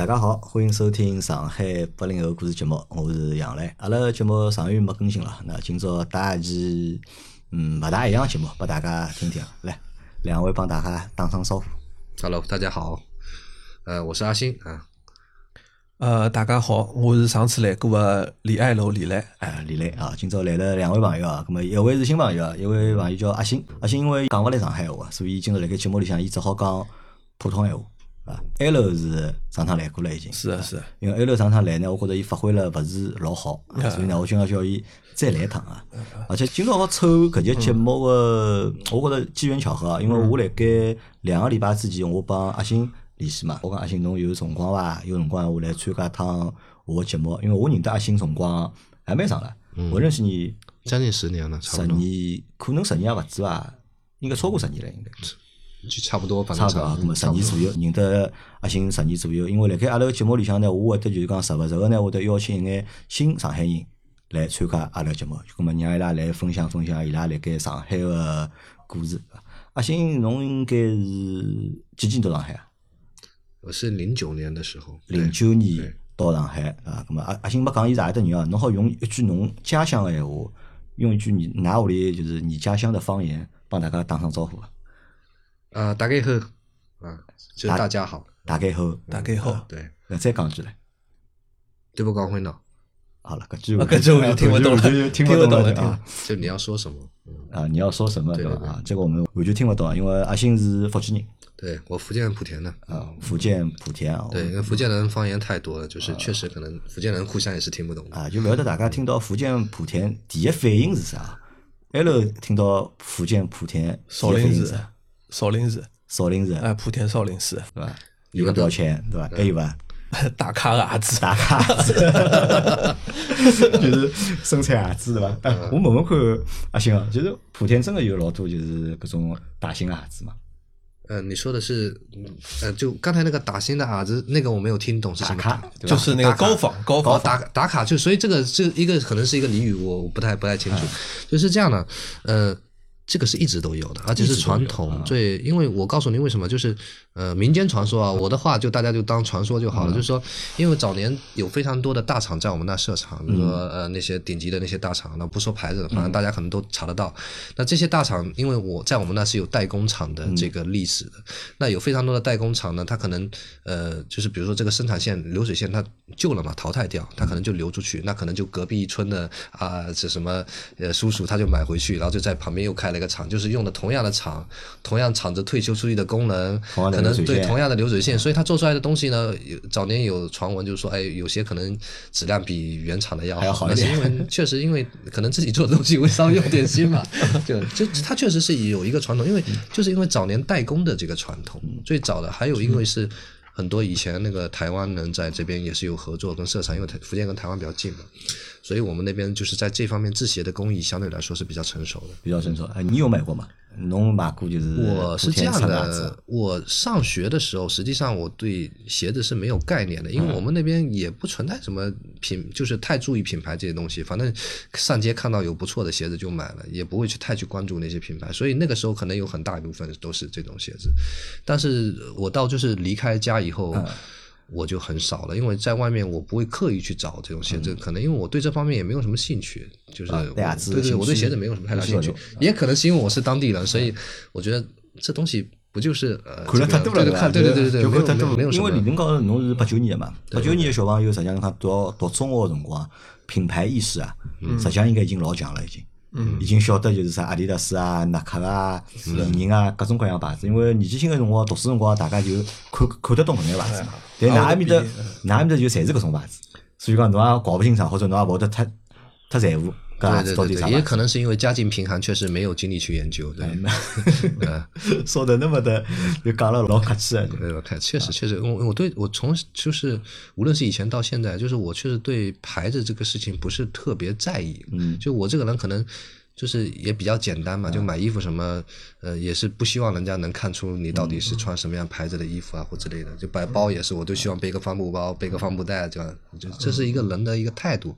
大家好，欢迎收听上海八零后故事节目，我是杨澜。阿拉节目上个月没更新了，那今朝带一期嗯勿大一样节目拨大家听听。来，两位帮大家打声招呼。Hello，大家好，呃，我是阿星啊，呃，大家好，我是上次来过的李爱楼李来。哎，李磊啊，今朝来了两位朋友啊，咁么一位是新朋友啊，一位朋友叫阿星。阿星因为讲勿来上海话，所以今朝辣盖节目里向，伊只好讲普通闲话啊。埃楼是上趟来过了已经，是啊是啊，因为埃楼上趟来呢，我觉着伊发挥了勿是老好，啊所以呢，我今朝叫伊再来一趟啊。而且今朝好凑搿节节目个，我觉着机缘巧合啊，因为我辣盖两个礼拜之前，我帮阿星联系嘛，我讲阿星侬有辰光伐？有辰光我来参加一趟我个节目，因为我认得阿星辰光还蛮长了，我认识你将近十年了，差十不多，年，可能十年也勿止伐，应该超过十年了，应该。就差不多，反差不多啊，正差不多，咁么十年左右，认得阿星十年左右。因为辣盖阿拉个节目里向呢，我会得就是讲时勿时个呢，会得邀请一眼新上海人来参加阿拉个节目，咁么让伊拉来分享分享伊拉辣盖上海个故事。阿星，侬应该是几几年到上海啊？我是零九年的时候，零九年到上海啊，咁么阿阿星没讲伊是何搭人啊？侬好用一句侬家乡个闲话，用一句你㑚屋里就是你家乡的方言，帮大家打声招呼啊。啊，大概好啊，就是大家好，大概好，大概好，对，那再讲句来。对不光辉呢，好了，搿句啊搿句我就听不懂了听听不懂懂了啊就你要说什么？嗯啊！你要说什么对吧？啊，这个我们完全听不懂啊，因为阿星是福建人对我福建莆田的，啊，福建莆田啊，对，因为福建人方言太多了，就是确实可能福建人互相也是听不懂的。啊，就勿晓得大家听到福建莆田第一反应是啥？埃头听到福建莆田少林寺第一反应是啥，少林寺，少林寺哎，莆田少林寺，对吧？有个标签对吧？还有伐？打卡的儿子，打卡子，就是生产鞋子对吧？哎，我问问看阿星啊，就是莆田真的有老多就是各种大型的鞋子嘛？呃，你说的是，嗯呃，就刚才那个打新的啊子，那个我没有听懂是什么打卡就是那个高仿高哦，仿打打卡就，所以这个这一个可能是一个俚语，我我不太不太清楚，就是这样的，呃。这个是一直都有的，而且是传统。最，因为我告诉您为什么，就是呃民间传说啊，我的话就大家就当传说就好了。就是说，因为早年有非常多的大厂在我们那设厂，比如说呃那些顶级的那些大厂，那不说牌子，反正大家可能都查得到。那这些大厂，因为我在我们那是有代工厂的这个历史的，那有非常多的代工厂呢，它可能呃就是比如说这个生产线流水线它旧了嘛，淘汰掉，它可能就流出去，那可能就隔壁村的啊这什么呃叔叔他就买回去，然后就在旁边又开了一个厂，就是用的同样的厂，同样厂子退休出去的工人，可能对同样的流水线，所以他做出来的东西呢，有早年有传闻就是说，哎，有些可能质量比原厂的要好一点那是因为 确实因为可能自己做的东西会稍微用点心嘛，就就它确实是有一个传统，因为就是因为早年代工的这个传统，最早的还有因为是。很多以前那个台湾人在这边也是有合作跟设厂，因为台福建跟台湾比较近嘛，所以我们那边就是在这方面制鞋的工艺相对来说是比较成熟的。比较成熟。哎，你有买过吗？侬买过就是我是这样的，我上学的时候，实际上我对鞋子是没有概念的，因为我们那边也不存在什么品，就是太注意品牌这些东西。反正上街看到有不错的鞋子就买了，也不会去太去关注那些品牌。所以那个时候可能有很大一部分都是这种鞋子。但是我到就是离开家以后。我就很少了，因为在外面我不会刻意去找这种鞋子，可能因为我对这方面也没有什么兴趣，就是我啊对鞋子对对，我对趣鞋子没有什么太大兴趣也可能是因为我是当地人，所以我觉得这东西不就是呃，看了太多了，对对对对对，没有就看太多了。因没有没有什么为理论高头侬是八九年的嘛，八九年的小朋友实际上他读读中学的辰光，品牌意识啊，实际上应该已经老强了，已经。已经晓得就是啥阿迪达斯啊、耐克啊、李宁啊，各种各样牌子。因为年纪轻个辰光，读书辰光，大家就看看得懂搿眼牌子。但㑚埃面搭，㑚埃面搭就侪是搿种牌子，所以讲侬也搞勿清爽，或者侬也勿会得太太在乎对对对。也可能是因为家境贫寒，确实没有精力去研究。对，嗯，说的那么的，就讲了老客气了。对，确实确实，我我对我从就是无论是以前到现在，就是我确实对牌子这个事情不是特别在意。嗯，就我这个人可能。就是也比较简单嘛，就买衣服什么，呃，也是不希望人家能看出你到底是穿什么样牌子的衣服啊，或之类的。就摆包也是，我都希望背个帆布包，背个帆布袋，这样，就这是一个人的一个态度。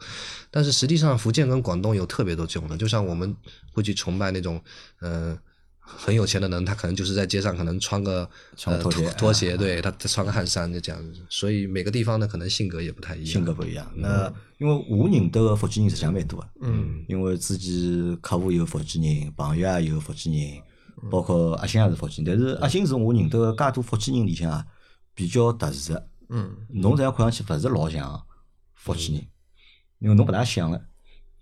但是实际上，福建跟广东有特别多这种的，就像我们会去崇拜那种，呃。很有钱的人，他可能就是在街上可能穿个呃穿拖鞋拖鞋，对他他穿个汗衫就这样子。所以每个地方呢，可能性格也不太一样。性格不一样。那因为我认得个福建人实际上蛮多的，嗯，因为自己客户有福建人，朋友也有福建人，包括阿星也是福建人。但是阿星是我认得个介多福建人里向啊，比较特殊的。嗯，侬这样看上去勿是老像福建人，因为侬勿大像了。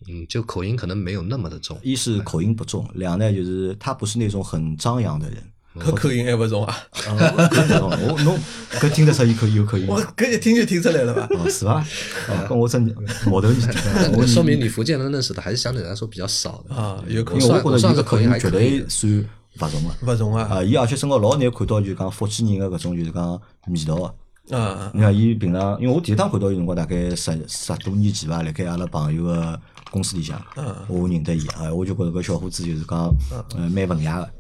嗯，就口音可能没有那么的重。一是口音不重，两呢就是他不是那种很张扬的人。搿口音还勿重啊，我侬搿听得出伊口有口音吗我？搿一听就听出来了吧？哦，是吧？哦，跟我真毛头你那说明你福建人认识的还是相对来说比较少的。啊，有口因为音我觉着伊个口音绝对算勿重个。勿重啊，啊，伊而且身高老难看到，就是讲福建人个搿种就是讲味道啊。啊，你看伊平常，因为我第一趟看到伊辰光大概十十多年前伐，辣盖阿拉朋友个公司里向，我认得伊啊，我就觉着搿小伙子就是讲，呃，蛮文雅个，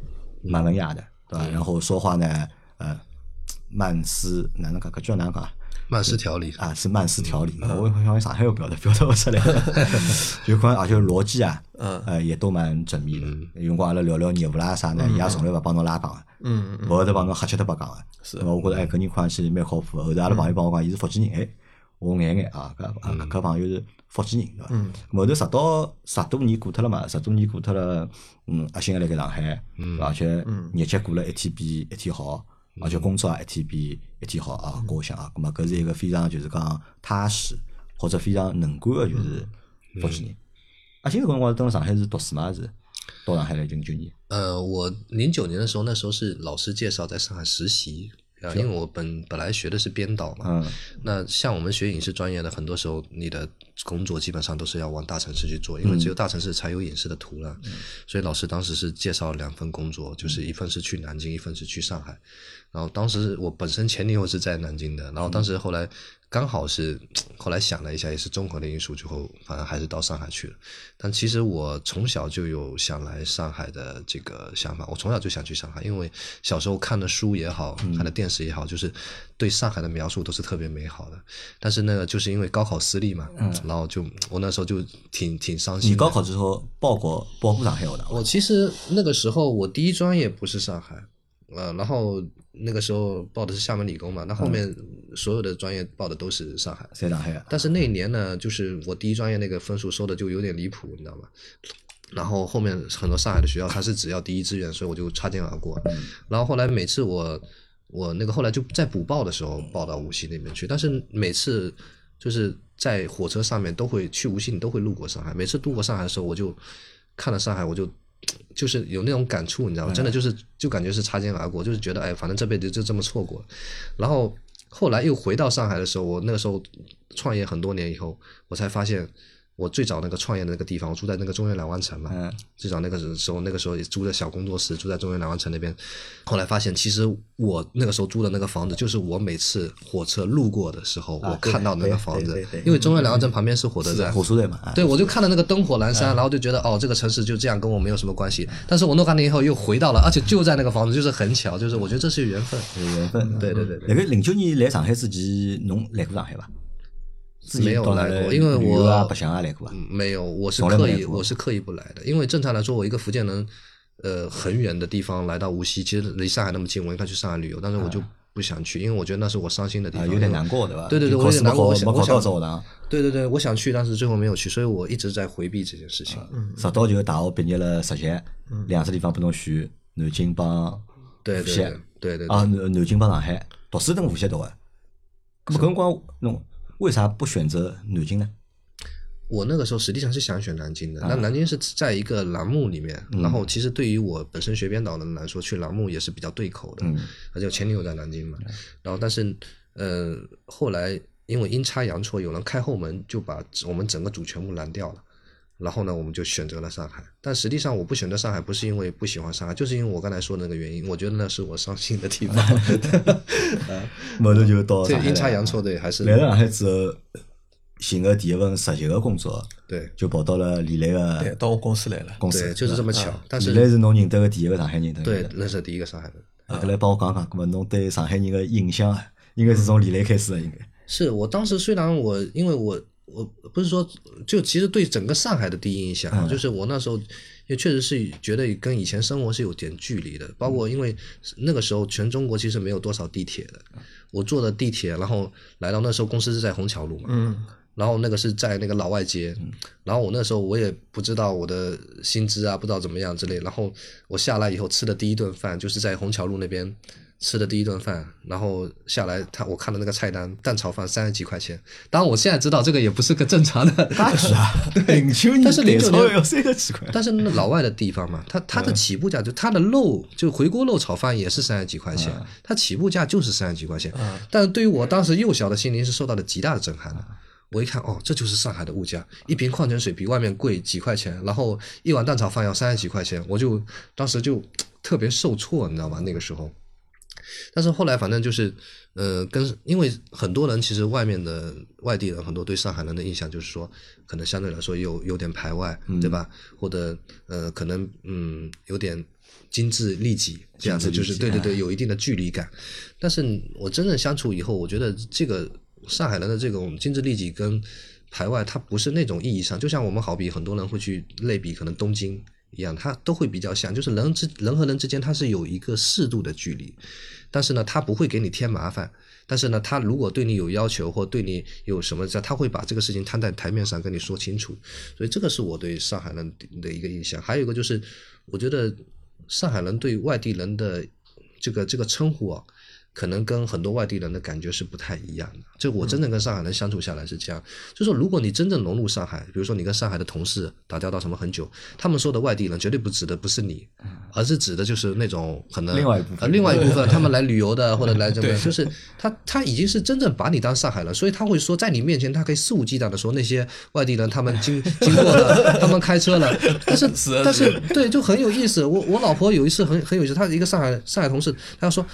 蛮文雅的，对伐？然后说话呢，呃，慢思哪能讲？搿叫哪能讲啊？慢思条理，啊，是慢思条理。我好像上海话表达表达勿出来，就可能而且逻辑啊，嗯呃，也都蛮缜密的。有辰光阿拉聊聊业务啦啥呢，伊也从来勿帮侬拉杠个，嗯勿会得帮侬瞎七搭八讲个。是我觉着哎，搿人看上去蛮靠谱个。后头阿拉朋友帮我讲，伊是福建人，哎，我眼眼啊，搿啊搿搿朋友是福建人，对伐？嗯后头十到十多年过脱了嘛，十多年过脱了，嗯，阿星还辣盖上海，而且日脚过了一天比一天好，而且工作也一天比一天好啊。搿我想啊，搿么搿是一个非常就是讲踏实或者非常能干个就是福建人。阿星搿辰光是蹲辣上海是读书嘛，还是到上海来零九年？呃，我零九年的时候，那时候是老师介绍在上海实习。啊，因为我本本来学的是编导嘛，嗯那像我们学影视专业的，很多时候你的工作基本上都是要往大城市去做，因为只有大城市才有影视的图了。所以老师当时是介绍两份工作，就是一份是去南京，一份是去上海。然后当时我本身前女友是在南京的，然后当时后来刚好是 后来想了一下，也是综合的因素，最后反正还是到上海去了。但其实我从小就有想来上海的这个想法，我从小就想去上海，因为小时候看的书也好，看的电视也好，就是对上海的描述都是特别美好的。但是那个就是因为高考失利嘛，然后就我那时候就挺挺伤心。你高考之后报过报过上海学堂伐？我其实那个时候我第一专业不是上海，呃，然后那个时候报的是厦门理工嘛，那后面所有的专业报的都是上海。谁上海啊？但是那一年呢，就是我第一专业那个分数收的就有点离谱，你知道吗？然后后面很多上海的学校，它是只要第一志愿，所以我就擦肩而过。然后后来每次我我那个后来就在补报的时候报到无锡那边去，但是每次就是在火车上面都会去无锡，你都会路过上海。每次路过上海的时候，我就看了上海，我就就是有那种感触，你知道吗？真的就是就感觉是擦肩而过，就是觉得哎，反正这辈子就这么错过。然后后来又回到上海的时候，我那个时候创业很多年以后，我才发现。我最早那个创业的那个地方，我住在那个中原两湾城嘛。嗯最早那个时候，那个时候也租的小工作室，住在中原两湾城那边。后来发现，其实我那个时候租的那个房子，就是我每次火车路过的时候，我看到那个房子。因为中原两湾城旁边是火车站，火车站嘛？啊对，我就看到那个灯火阑珊，然后就觉得哦，这个城市就这样，跟我没有什么关系。但是我弄干了以后又回到了，而且就在那个房子，就是很巧，就是我觉得这是缘分。有缘分。对对对对那个零九年来上海之前，侬来过上海伐？没有来过因为我白相啊来过伐？没有，我是刻意，我是刻意不来的，因为正常来说，我一个福建人，呃，很远的地方来到无锡，其实离上海那么近，我应该去上海旅游，但是我就不想去，因为我觉得那是我伤心的地啊，方，有点难过对吧？对对对，我有点难过，我想我想到这学堂，对对对，我想去，但是最后没有去，所以我一直在回避这件事情。直到就大学毕业了实习，两只地方不能选，南京帮对对对对啊，南南京帮上海，读书等无锡读的。咁么搿辰光侬为啥不选择南京呢？我那个时候实际上是想选南京的，啊。那南京是在一个栏目里面，嗯。然后其实对于我本身学编导的人来说，去栏目也是比较对口的，嗯。而且我前女友在南京嘛，然后但是呃后来因为阴差阳错，有人开后门就把我们整个组全部拦掉了。然后呢，我们就选择了上海。但实际上，我不选择上海，不是因为不喜欢上海，就是因为我刚才说的那个原因。我觉得那是我伤心的地方。后头就到这上海来阴差阳错，对，还是来了上海之后，寻个第一份实习的工作，对就跑到了李雷对，个到我公司来了。公司，对，就是这么巧。但是李雷是侬认得的第一个上海人，对是，那是第一个上海人。啊，搿来帮我讲讲，那么侬对上海人的印象啊，应该是从李雷开始的，应该。是我当时虽然我因为我我不是说就其实对整个上海的第一印象啊，就是我那时候也确实是觉得跟以前生活是有点距离的。包括因为那个时候全中国其实没有多少地铁的，我坐的地铁，然后来到那时候公司是在虹桥路嘛，嗯，然后那个是在那个老外街，然后我那时候我也不知道我的薪资啊，不知道怎么样之类，然后我下来以后吃的第一顿饭就是在虹桥路那边吃的第一顿饭，然后下来他我看了那个菜单蛋炒饭三十几块钱，当然我现在知道这个也不是个正常的，那是啊，对但是零九年蛋炒要三十几块，但是那老外的地方嘛，他他的起步价就他的肉就回锅肉炒饭也是三十几块钱，它起步价就是三十几块钱。但是对于我当时幼小的心灵是受到了极大的震撼的。我一看，哦，这就是上海的物价，一瓶矿泉水比外面贵几块钱，然后一碗蛋炒饭要三十几块钱，我就当时就特别受挫，你知道吗？那个时候。但是后来反正就是，呃，跟因为很多人其实外面的外地人很多对上海人的印象就是说，可能相对来说有有点排外，对吧？或者呃，可能嗯有点精致利己这样子，就是对对对，有一定的距离感。但是我真正相处以后，我觉得这个上海人的这种精致利己跟排外，它不是那种意义上，就像我们好比很多人会去类比，可能东京。一样，它都会比较像，就是人之人和人之间，它是有一个适度的距离，但是呢，他不会给你添麻烦。但是呢，他如果对你有要求或对你有什么，他会把这个事情摊在台面上跟你说清楚。所以这个是我对上海人的一个印象。还有一个就是，我觉得上海人对外地人的这个这个称呼啊。可能跟很多外地人的感觉是不太一样的。就我真正跟上海人相处下来是这样，就说如果你真正融入上海，比如说你跟上海的同事打交道什么很久，他们说的外地人绝对不指的不是你，而是指的就是那种可能另外一部分呃另外一部分他们来旅游的或者来怎么样，就是他他已经是真正把你当上海人，所以他会说在你面前他可以肆无忌惮的说那些外地人他们经 经过了，他们开车了，但是 但是对就很有意思。我我老婆有一次很很有意思，她一个上海上海同事，她说。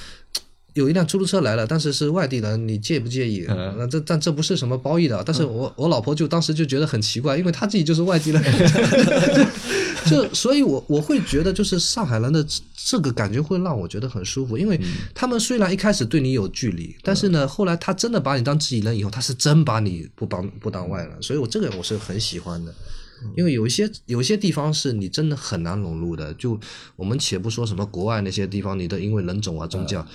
有一辆出租车来了，但是是外地人，你介不介意？那这但这不是什么褒义的，但是我我老婆就当时就觉得很奇怪，因为她自己就是外地人，就所以我我会觉得就是上海人的这个感觉会让我觉得很舒服，因为他们虽然一开始对你有距离，但是呢，后来他真的把你当自己人以后，他是真把你不当不当外人，所以我这个我是很喜欢的。因为有一些有一些地方是你真的很难融入的，就我们且不说什么国外那些地方，你的因为人种啊、宗教，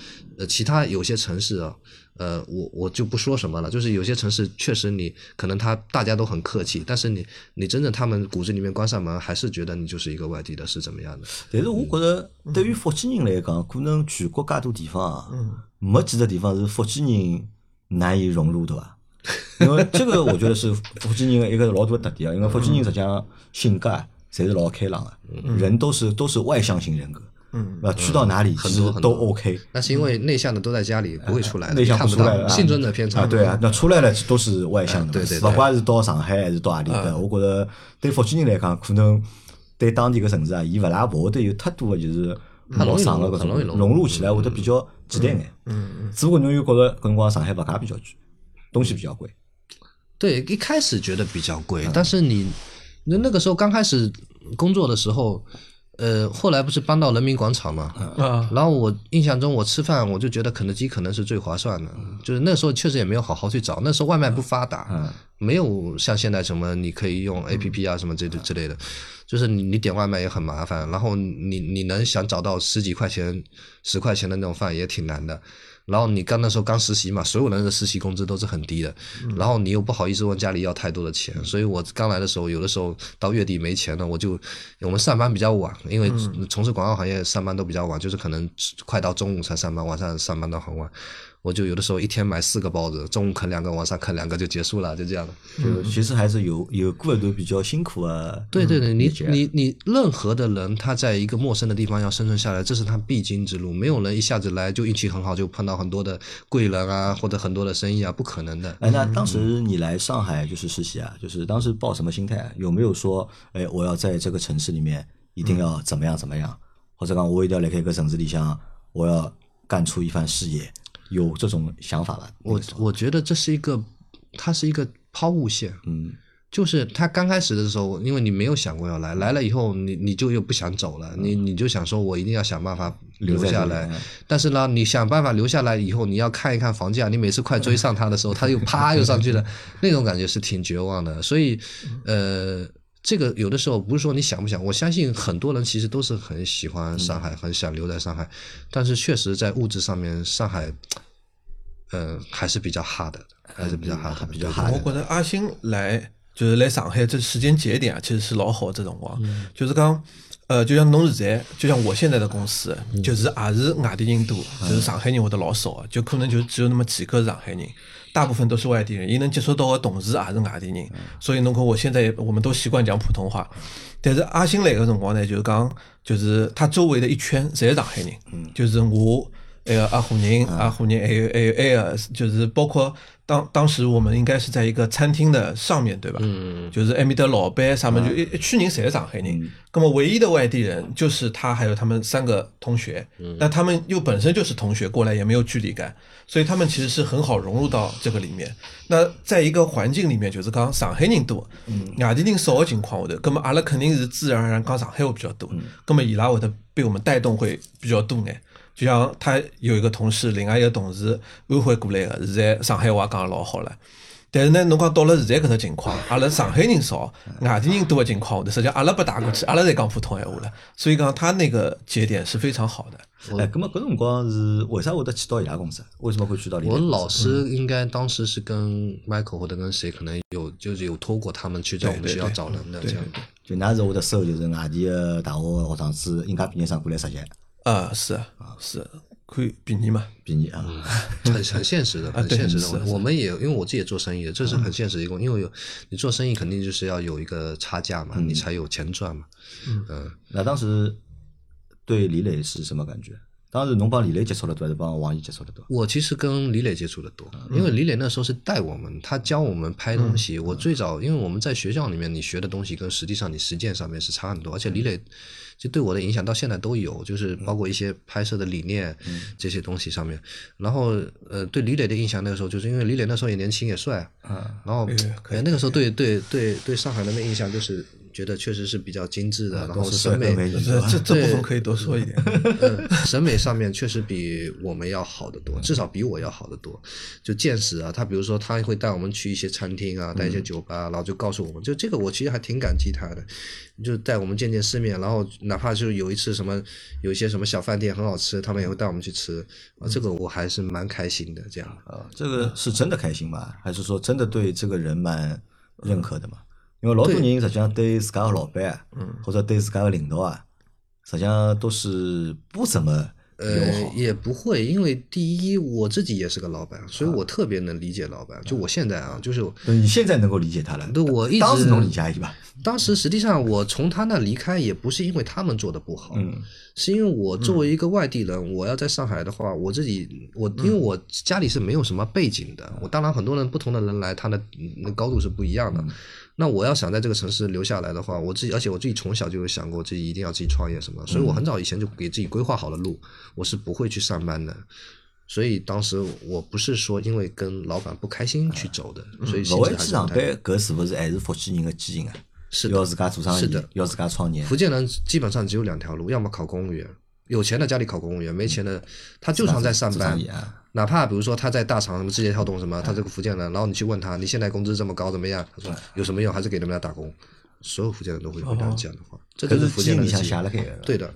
呃，其他有些城市啊，呃，我我就不说什么了，就是有些城市确实你可能他大家都很客气，但是你你真正他们骨子里面关上门，还是觉得你就是一个外地的，是怎么样的？但是我觉得，对于福建人来讲，可能全国介多地方啊，没几个地方是福建人难以融入的吧。因为这个，我觉得是福建人的一个老大的特点啊。因为福建人实际上性格啊，侪是老开朗的，人都是都是外向型人格，嗯，啊，去到哪里其实都 OK。那是因为内向的都在家里不会出来的，内向看不到出来了，幸存者偏差啊，对啊，那出来了都是外向的，对对对不管是到上海还是到何里的，我觉得对福建人来讲，可能对当地个城市啊，伊勿大勿会得有太多的就是很容易陌生的搿种融入融入起来会得比较简单眼。嗯嗯。只不过侬又觉着搿辰光上海物价比较贵，东西比较贵。对，一开始觉得比较贵，但是你那那个时候刚开始工作的时候，呃，后来不是搬到人民广场嘛，啊，然后我印象中我吃饭我就觉得肯德基可能是最划算的，就是那时候确实也没有好好去找，那时候外卖不发达，没有像现在什么你可以用 A P P 啊什么这之类的，就是你你点外卖也很麻烦，然后你你能想找到十几块钱、十块钱的那种饭也挺难的。然后你刚那时候刚实习嘛，所有人的实习工资都是很低的，然后你又不好意思问家里要太多的钱，所以我刚来的时候，有的时候到月底没钱了，我就我们上班比较晚，因为从事广告行业上班都比较晚，就是可能快到中午才上班，晚上上班到很晚。我就有的时候一天买四个包子，中午啃两个，晚上啃两个就结束了，就这样的。就其实还是有有过一段比较辛苦啊。对对对，你你你任何的人，他在一个陌生的地方要生存下来，这是他必经之路。没有人一下子来就运气很好，就碰到很多的贵人啊，或者很多的生意啊，不可能的。哎，那当时你来上海就是实习啊，就是当时抱什么心态啊？有没有说，哎，我要在这个城市里面一定要怎么样怎么样，或者讲我一定要离开一个城市里向，我要干出一番事业，有这种想法吧？我我觉得这是一个，它是一个抛物线。嗯就是他刚开始的时候，因为你没有想过要来，来了以后你你就又不想走了，你你就想说我一定要想办法留下来。但是呢，你想办法留下来以后，你要看一看房价，你每次快追上他的时候，他又啪又上去了，那种感觉是挺绝望的。所以，呃，这个有的时候不是说你想不想，我相信很多人其实都是很喜欢上海，很想留在上海，但是确实在物质上面，上海，呃，还是比较 hard 的，还是比较 hard，比较 hard。我觉得阿星来就是来上海这时间节点啊，其实是老好这种光，就是讲。呃，就像侬现在，就像我现在的公司，就是也是外地人多，就是上海人会得老少，就可能就只有那么几个上海人，大部分都是外地人。伊能接触到的同事也是外地人，所以侬看我现在我们都习惯讲普通话。但是阿星来个辰光呢，就是讲，就是他周围的一圈侪是上海人，就是我。还有阿虎人，阿虎人，还有还有还有，就是包括当当时我们应该是在一个餐厅的上面对吧？嗯。就是埃面的老板上面就一一群人侪是上海人，那么唯一的外地人就是他还有他们三个同学，那他们又本身就是同学过来也没有距离感，所以他们其实是很好融入到这个里面。那在一个环境里面，就是讲上海人多，外地人少的情况？下头，那么阿拉肯定是自然而然讲上海话比较多，那么伊拉会得被我们带动会比较多眼。就像他有一个同事，另外一个同事安徽过来的，现在上海话讲得老好了。但是呢，侬讲到了现在搿只情况，阿拉上海人少，外地人多的情况下头，实际上阿拉不打过去，阿拉在讲普通闲话了。所以讲他那个节点是非常好的。哎，咁么搿辰光是为啥会得去到伊拉公司？为什么会去到？我老师应该当时是跟 Michael 或者跟谁可能有就是有托过他们去在我们学校找人的这样。就那时候会得收就是外地的大学学生子，应届毕业生过来实习。啊，是啊，是可以比拟嘛，比拟啊，很很现实的，很现实的。我们也因为我自己也做生意，这是很现实的一个，因为有你做生意肯定就是要有一个差价嘛，你才有钱赚嘛。嗯，那当时对李磊是什么感觉？当时侬帮李磊接触的多，还是帮王毅接触的多？我其实跟李磊接触的多，因为李磊那时候是带我们，他教我们拍东西。我最早，因为我们在学校里面，你学的东西跟实际上你实践上面是差很多，而且李磊就对我的影响到现在都有，就是包括一些拍摄的理念这些东西上面。然后，呃，对李磊的印象那个时候，就是因为李磊那时候也年轻也帅，然后那个时候对对对对上海人的印象就是。觉得确实是比较精致的，然后审美这这这部分可以多说一点。审美上面确实比我们要好得多，至少比我要好得多。就见识啊，他比如说他会带我们去一些餐厅啊，带一些酒吧，然后就告诉我们，就这个我其实还挺感激他的，就带我们见见世面。然后哪怕就是有一次什么有一些什么小饭店很好吃，他们也会带我们去吃啊，这个我还是蛮开心的。这样啊，这个是真的开心吗？还是说真的对这个人蛮认可的嘛？因为老多人实际上对自家的老板，或者对自家的领导啊，实际上都是不怎么呃，也不会，因为第一我自己也是个老板，所以我特别能理解老板。就我现在啊，就是你现在能够理解他了，对我一直当时能理解吧？当时实际上我从他那离开，也不是因为他们做的不好，嗯，是因为我作为一个外地人，我要在上海的话，我自己我因为我家里是没有什么背景的，我当然很多人不同的人来，他的那高度是不一样的。那我要想在这个城市留下来的话，我自己，而且我自己从小就有想过自己一定要自己创业什么，所以我很早以前就给自己规划好了路，我是不会去上班的。所以当时我不是说因为跟老板不开心去走的，所以。不会去上班，搿是不是还是福建人的基因啊？是要自家做生意，要自家创业。福建人基本上只有两条路，要么考公务员，有钱的家里考公务员，没钱的他就算在上班。哪怕比如说他在大厂什么字节跳动什么，他这个福建人，然后你去问他，你现在工资这么高怎么样？他说有什么用？还是给你们来打工。所有福建人都会回答这样的话，这就是福建人的。对的。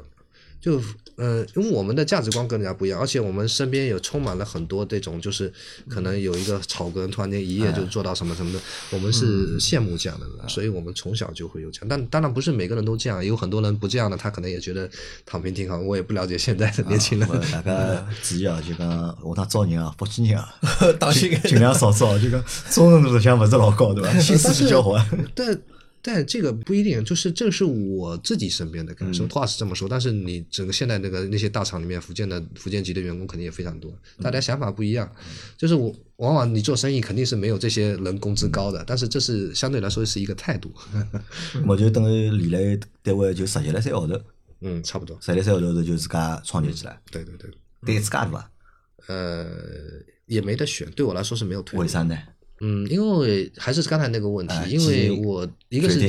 就呃，因为我们的价值观跟人家不一样，而且我们身边有充满了很多这种，就是可能有一个草根突然间一夜就做到什么什么的，我们是羡慕这样的人，所以我们从小就会有这样。但当然不是每个人都这样，有很多人不这样的，他可能也觉得躺平挺好。我也不了解现在的年轻人。大家注意啊，就讲下趟招人啊，福建人啊，当心尽量少招，就讲忠诚度实像不是老高，对吧？心思比较活。但但这个不一定，就是这是我自己身边的感受。话是这么说，但是你整个现在那个那些大厂里面，福建的福建籍的员工肯定也非常多，大家想法不一样。就是我往往你做生意肯定是没有这些人工资高的，但是这是相对来说是一个态度。我就等于离了单位就实习了三号头，嗯，差不多。实习三号头就自家创业起来。对对对，胆子大吧？呃，也没得选，对我来说是没有退路。为啥呢？嗯，因为还是刚才那个问题，因为我一个是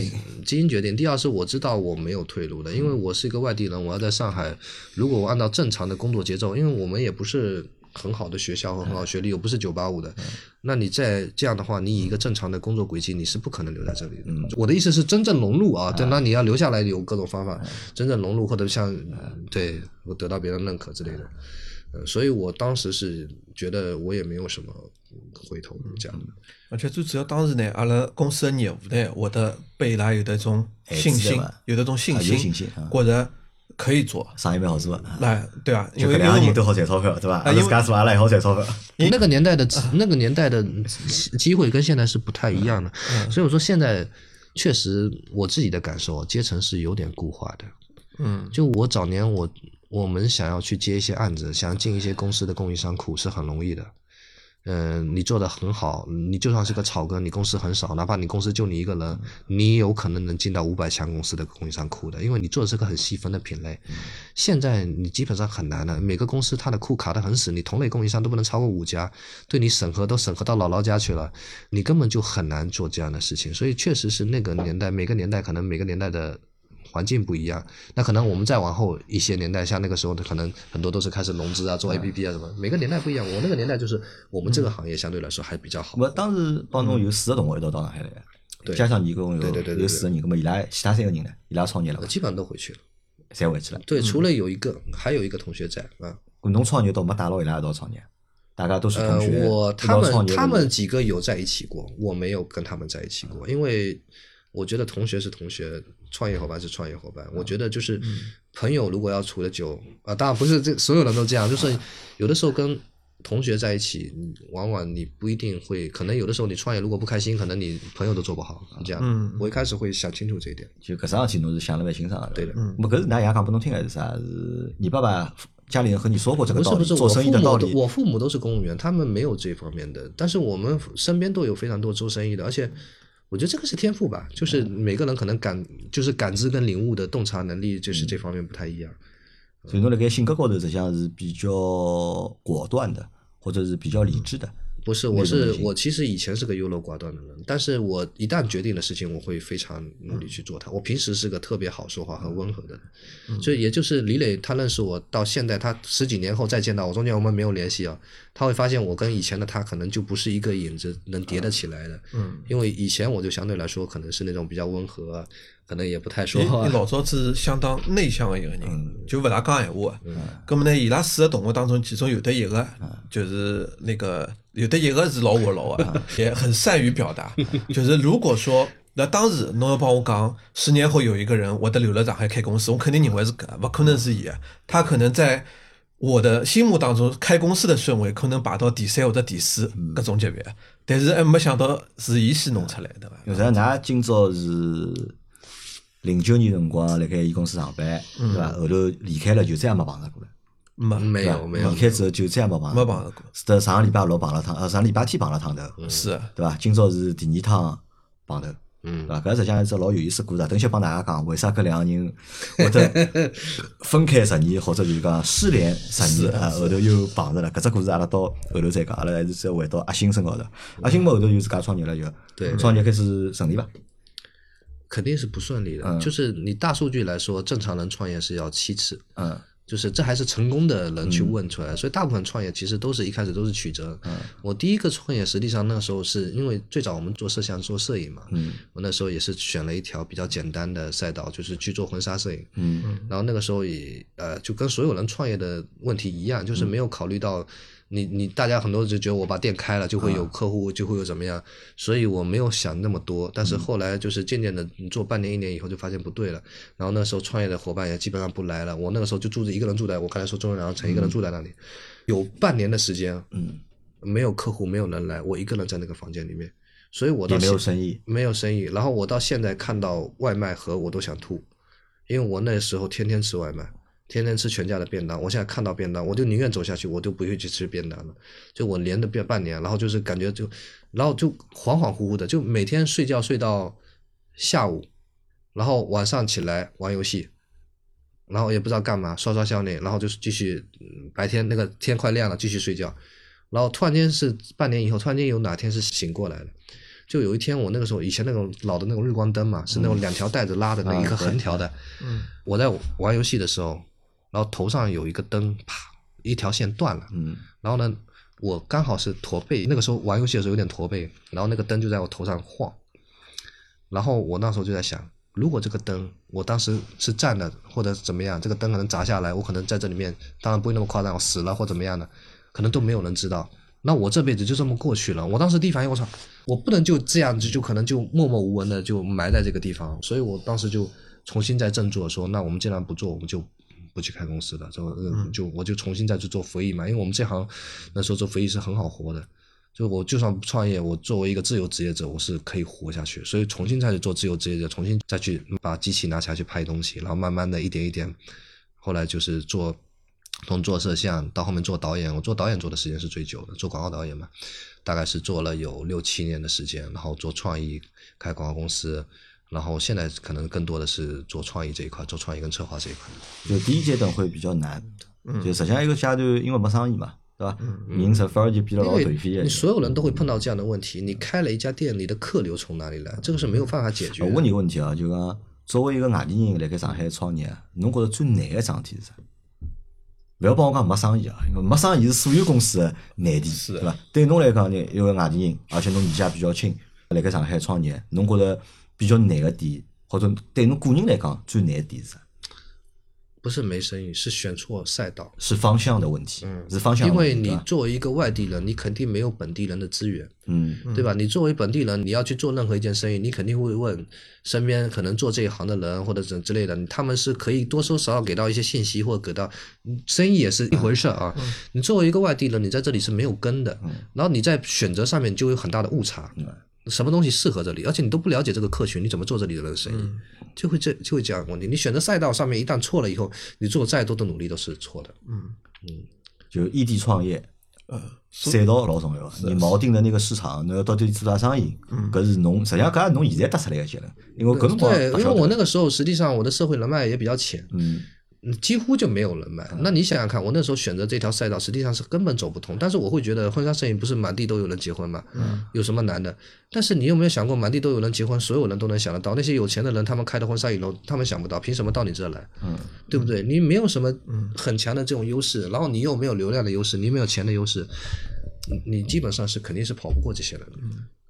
基因决定，第二是我知道我没有退路的，因为我是一个外地人，我要在上海，如果我按照正常的工作节奏，因为我们也不是很好的学校和很好学历，又不是九八五的，那你在这样的话，你以一个正常的工作轨迹，你是不可能留在这里的。我的意思是真正融入啊，对，那你要留下来有各种方法，真正融入或者像对我得到别人认可之类的。呃，所以我当时是觉得我也没有什么回头这样。而且最主要当时呢，阿拉公司的业务呢，会得被伊拉有得种信心，有得种信心信心觉着可以做。生意蛮好做的，啊那对啊？因为两个人都好赚钞票，对吧？阿拉自家做，阿拉也好赚钞票。那个年代的那个年代的机会跟现在是不太一样的，所以我说现在确实我自己的感受，阶层是有点固化的。嗯就我早年我我们想要去接一些案子，想进一些公司的供应商库是很容易的。嗯、你做的很好，你就算是个草根，你公司很少，哪怕你公司就你一个人，你有可能能进到五百强公司的供应商库的，因为你做的是个很细分的品类。现在你基本上很难的，每个公司它的库卡的很死，你同类供应商都不能超过五家，对你审核都审核到姥姥家去了，你根本就很难做这样的事情。所以确实是那个年代，每个年代可能每个年代的环境不一样。那可能我们再往后一些年代，像那个时候的可能很多都是开始融资啊、做 APP 啊什么，每个年代不一样。我那个年代就是我们这个行业相对来说还比较好。我当时帮侬有四个同学一道到上海来，对加上你一共有有四个人，那么伊拉其他三个人呢？伊拉创业了我？基本上都回去了。侪回去了。对，除了有一个，还有一个同学在啊。咁侬创业倒没带牢伊拉一道创业，大家都是呃同学，，我他们他们几个有在一起过，我没有跟他们在一起过，因为我觉得同学是同学，创业伙伴是创业伙伴。我觉得就是朋友如果要处的久啊，当然不是这所有人都这样，就是有的时候跟同学在一起，你往往你不一定会，可能有的时候你创业如果不开心，可能你朋友都做不好。这样，嗯我一开始会想清楚这一点。就搿桩事体侬是想了蛮清爽的。对的咁么搿是㑚爷讲拨侬听还是啥？是你爸爸家里人和你说过这个道理，不是不是，道理。我父母都是公务员，他们没有这方面的，但是我们身边都有非常多做生意的，而且我觉得这个是天赋吧，就是每个人可能感就是感知跟领悟的洞察能力，就是这方面不太一样。所以侬辣盖性格高头实际上是比较果断的，或者是比较理智的。不是，我是我其实以前是个优柔寡断的人，但是我一旦决定的事情，我会非常努力去做它。我平时是个特别好说话和温和的人，所以也就是李磊他认识我到现在，他十几年后再见到我，中间我们没有联系啊，他会发现我跟以前的他可能就不是一个影子能叠得起来的。嗯，因为以前我就相对来说可能是那种比较温和啊，可能也不太说伊话伊。老早子是相当内向的一个人，就勿大讲闲话嗯的。咁么呢，伊拉四个同学当中，其中有的一个就是那个有的一个是老活老啊，也很善于表达。就是如果说那当时侬要帮我讲，十年后有一个人会得留辣上海开公司，我肯定认为是搿，勿可能是伊的。他可能在我的心目当中，开公司的顺位可能排到第三或者第四搿种级别，但是还没想到是伊先弄出来，对伐？有啥？㑚今朝是零九年辰光辣盖伊公司上班，嗯对伐？后头离开了就再也没碰着过了。没没有没有离，开之后就再也没碰着，没碰着过，是得上个礼拜六碰了趟，呃，上个礼拜天碰了趟头，是的。对伐？今朝是第二趟碰头，嗯对伐？搿实际上是只老有意思故事啊。等歇帮大家讲，为啥搿两个人 会得分开十年，或者就是讲失联十年啊？后头又碰着了。搿只故事阿拉到后头再讲，阿拉还是再回到阿星身高头。阿星嘛后头就自家创业了，就对创业开始顺利伐？肯定是不顺利的。嗯就是你大数据来说，正常人创业是要七次，嗯就是这还是成功的人去问出来，所以大部分创业其实都是一开始都是曲折。嗯我第一个创业，实际上那个时候是因为最早我们做摄像做摄影嘛，嗯我那时候也是选了一条比较简单的赛道，就是去做婚纱摄影。嗯然后那个时候也呃，就跟所有人创业的问题一样，就是没有考虑到你你大家很多就觉得我把店开了就会有客户，就会有怎么样，所以我没有想那么多。但是后来就是渐渐的，你做半年一年以后就发现不对了。然后那时候创业的伙伴也基本上不来了，我那个时候就住着一个人住在我刚才说中央城一个人住在那里，有半年的时间嗯，没有客户，没有人来，我一个人在那个房间里面，所以我到也没有生意。没有生意。然后我到现在看到外卖盒我都想吐，因为我那时候天天吃外卖，天天吃全家的便当。我现在看到便当，我就宁愿走下去，我都不会去吃便当了。就我连着变半年，然后就是感觉就，然后就恍恍惚惚的，就每天睡觉睡到下午，然后晚上起来玩游戏。然后也不知道干嘛，刷刷校内，然后就是继续，嗯白天那个天快亮了，继续睡觉，然后突然间是半年以后，突然间有哪天是醒过来了，就有一天我那个时候以前那种老的那种日光灯嘛，是那种两条带子拉的那一个横条的，嗯我在玩游戏的时候，然后头上有一个灯，啪一条线断了，嗯然后呢，我刚好是驼背，那个时候玩游戏的时候有点驼背，然后那个灯就在我头上晃，然后我那时候就在想，如果这个灯我当时是站的或者怎么样，这个灯可能砸下来，我可能在这里面，当然不会那么夸张，我死了或怎么样的，可能都没有人知道。那我这辈子就这么过去了。我当时第一反应，我操，我不能就这样子就可能就默默无闻的就埋在这个地方，所以我当时就重新再振作，说那我们既然不做，我们就不去开公司了，就呃就我就重新再去做服役嘛，因为我们这行那时候做服役是很好活的。就我就算不创业，我作为一个自由职业者，我是可以活下去。所以重新再去做自由职业者，重新再去把机器拿起来去拍东西，然后慢慢的一点一点，后来就是做从做摄像到后面做导演。我做导演做的时间是最久的，做广告导演嘛，大概是做了有六七年的时间。然后做创意，开广告公司，然后现在可能更多的是做创意这一块，做创意跟策划这一块。就第一阶段会比较难，嗯就实际上一个阶段因为没生意嘛，对吧？人实反而就变得老颓废的你。所有人都会碰到这样的问题，你开了一家店，你的客流从哪里来？这个是没有办法解决的。我问你个问题啊，就讲作为一个外地人来盖上海创业，侬觉得最难个桩事体是啥？勿要帮我讲没生意啊，因为没生意是所有公司的难题，是对吧？对侬来讲呢，一个外地人，而且侬年纪也比较轻，辣盖上海创业，侬觉着比较难个点，或者对侬个人来讲最难的点是啥？不是没生意，是选错赛道。是方向的问题，是方向因为的问题，对吧你作为一个外地人，你肯定没有本地人的资源，嗯对吧？你作为本地人，你要去做任何一件生意，你肯定会问身边可能做这一行的人或者怎之类的，他们是可以多多少少给到一些信息，或者给到嗯生意也是一回事儿啊。你作为一个外地人，你在这里是没有根的，然后你在选择上面就有很大的误差。什么东西适合这里，而且你都不了解这个客群，你怎么做这里的人生意，就会这就会这样的问题。你选择赛道上面一旦错了以后，你做再多的努力都是错的。嗯。嗯。就异地创业，呃，赛道老重要。你锚定的那个市场，侬要到底做啥生意，嗯。搿是侬实际上搿也是侬现在得出来个结论，因为搿辰光对，因为我那个时候实际上我的社会人脉也比较浅，嗯嗯几乎就没有人买。那你想想看，我那时候选择这条赛道，实际上是根本走不通。但是我会觉得婚纱摄影不是满地都有人结婚吗？有什么难的？但是你有没有想过，满地都有人结婚，所有人都能想得到？那些有钱的人，他们开的婚纱影楼，他们想不到，凭什么到你这儿来？嗯，对不对？你没有什么很强的这种优势，然后你又没有流量的优势，你没有钱的优势，你你基本上是肯定是跑不过这些人的。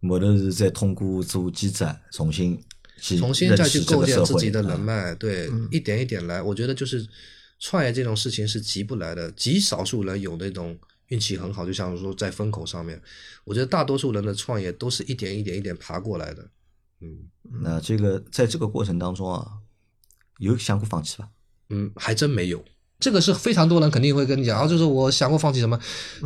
我都是在通过做记者重新去重新再去构建自己的人脉。脉，对，一点一点来。我觉得就是创业这种事情是急不来的，极少数人有那种运气很好，就像说在风口上面。我觉得大多数人的创业都是一点一点一点爬过来的。嗯那这个在这个过程当中啊，有想过放弃吧？嗯，还真没有。这个是非常多人肯定会跟你讲，啊，就是我想过放弃什么，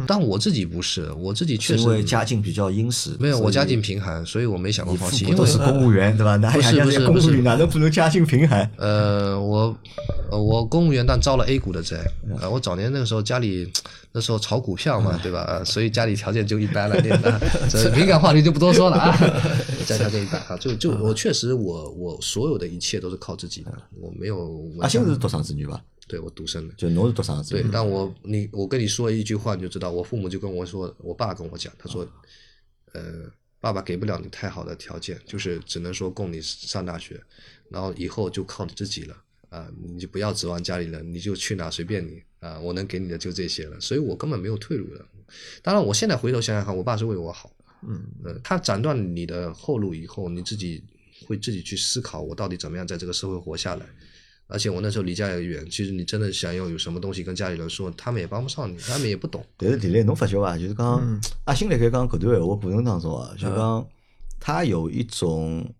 但我自己不是，我自己确实因为家境比较殷实，没有，我家境贫寒，所以我没想过放弃，因为都是公务员，对吧？那不是人家不是公务员哪能不能家境贫寒？呃，我呃我公务员但招了 A 股的债，呃，我早年那个时候家里那时候炒股票嘛，对吧？呃所以家里条件就一般了，对吧？这敏感话题就不多说了啊，家条件一般啊，就就我确实我我所有的一切都是靠自己的，我没有阿星是独生子女伐？对我独生的。就侬是独生子对，，但我你我跟你说一句话，你就知道，我父母就跟我说，我爸跟我讲，他说，呃，爸爸给不了你太好的条件，就是只能说供你上大学，然后以后就靠你自己了啊、你就不要指望家里人，你就去哪随便你啊、我能给你的就这些了，所以我根本没有退路的。当然，我现在回头想想看，我爸是为我好，嗯呃，他斩断你的后路以后，你自己会自己去思考，我到底怎么样在这个社会活下来。而且我那时候离家也远，其实你真的想要有什么东西跟家里人说，他们也帮不上你，他们也不懂。但是李磊，侬发觉伐？就是讲嗯阿星辣盖讲搿段闲话过程当中啊，就讲他有一种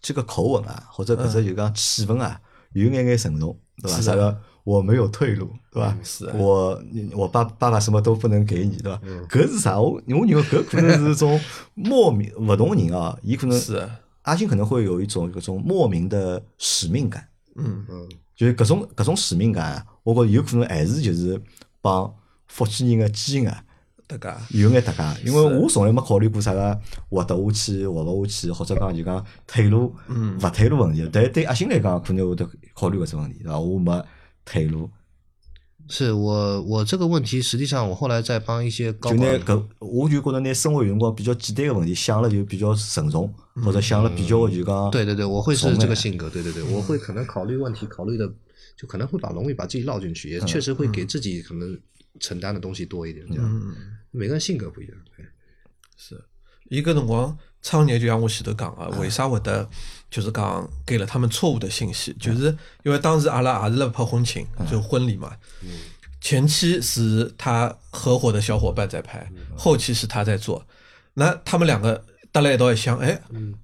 这个口吻啊，或者搿只就讲气氛啊，有眼眼沉重，对伐？啥个我没有退路，对伐嗯？是的我我爸爸爸什么都不能给你，对伐？搿是啥？我我认为搿可能是种莫名 勿同人啊，伊可能是的阿星可能会有一种搿种莫名的使命感。嗯。嗯，就是搿种搿种使命感啊，我觉着有可能还是就是帮福建人个基因啊大家。有眼搭界，因为我从来没考虑过啥个活得下去活勿下去，或者讲就讲退路嗯。勿退路问题。但对阿星来讲，可能会得考虑搿只问题，对伐？我没退路，是我我这个问题，实际上我后来在帮一些高就拿管，搿我就觉得拿生活有辰光比较简单的问题想了就比较慎重，或者想了比较就讲对对对，我会是这个性格，对对对，我会可能考虑问题考虑的就可能会把容易把自己绕进去，也确实会给自己可能承担的东西多一点。这样，每个人性格不一样。对，是一个辰光创业，就像我前头讲啊，为啥会得就是讲给了他们错误的信息？就是因为当时阿拉也是辣拍婚庆，就婚礼嘛。前期是他合伙的小伙伴在拍，后期是他在做。那他们两个搭在一道一想，哎，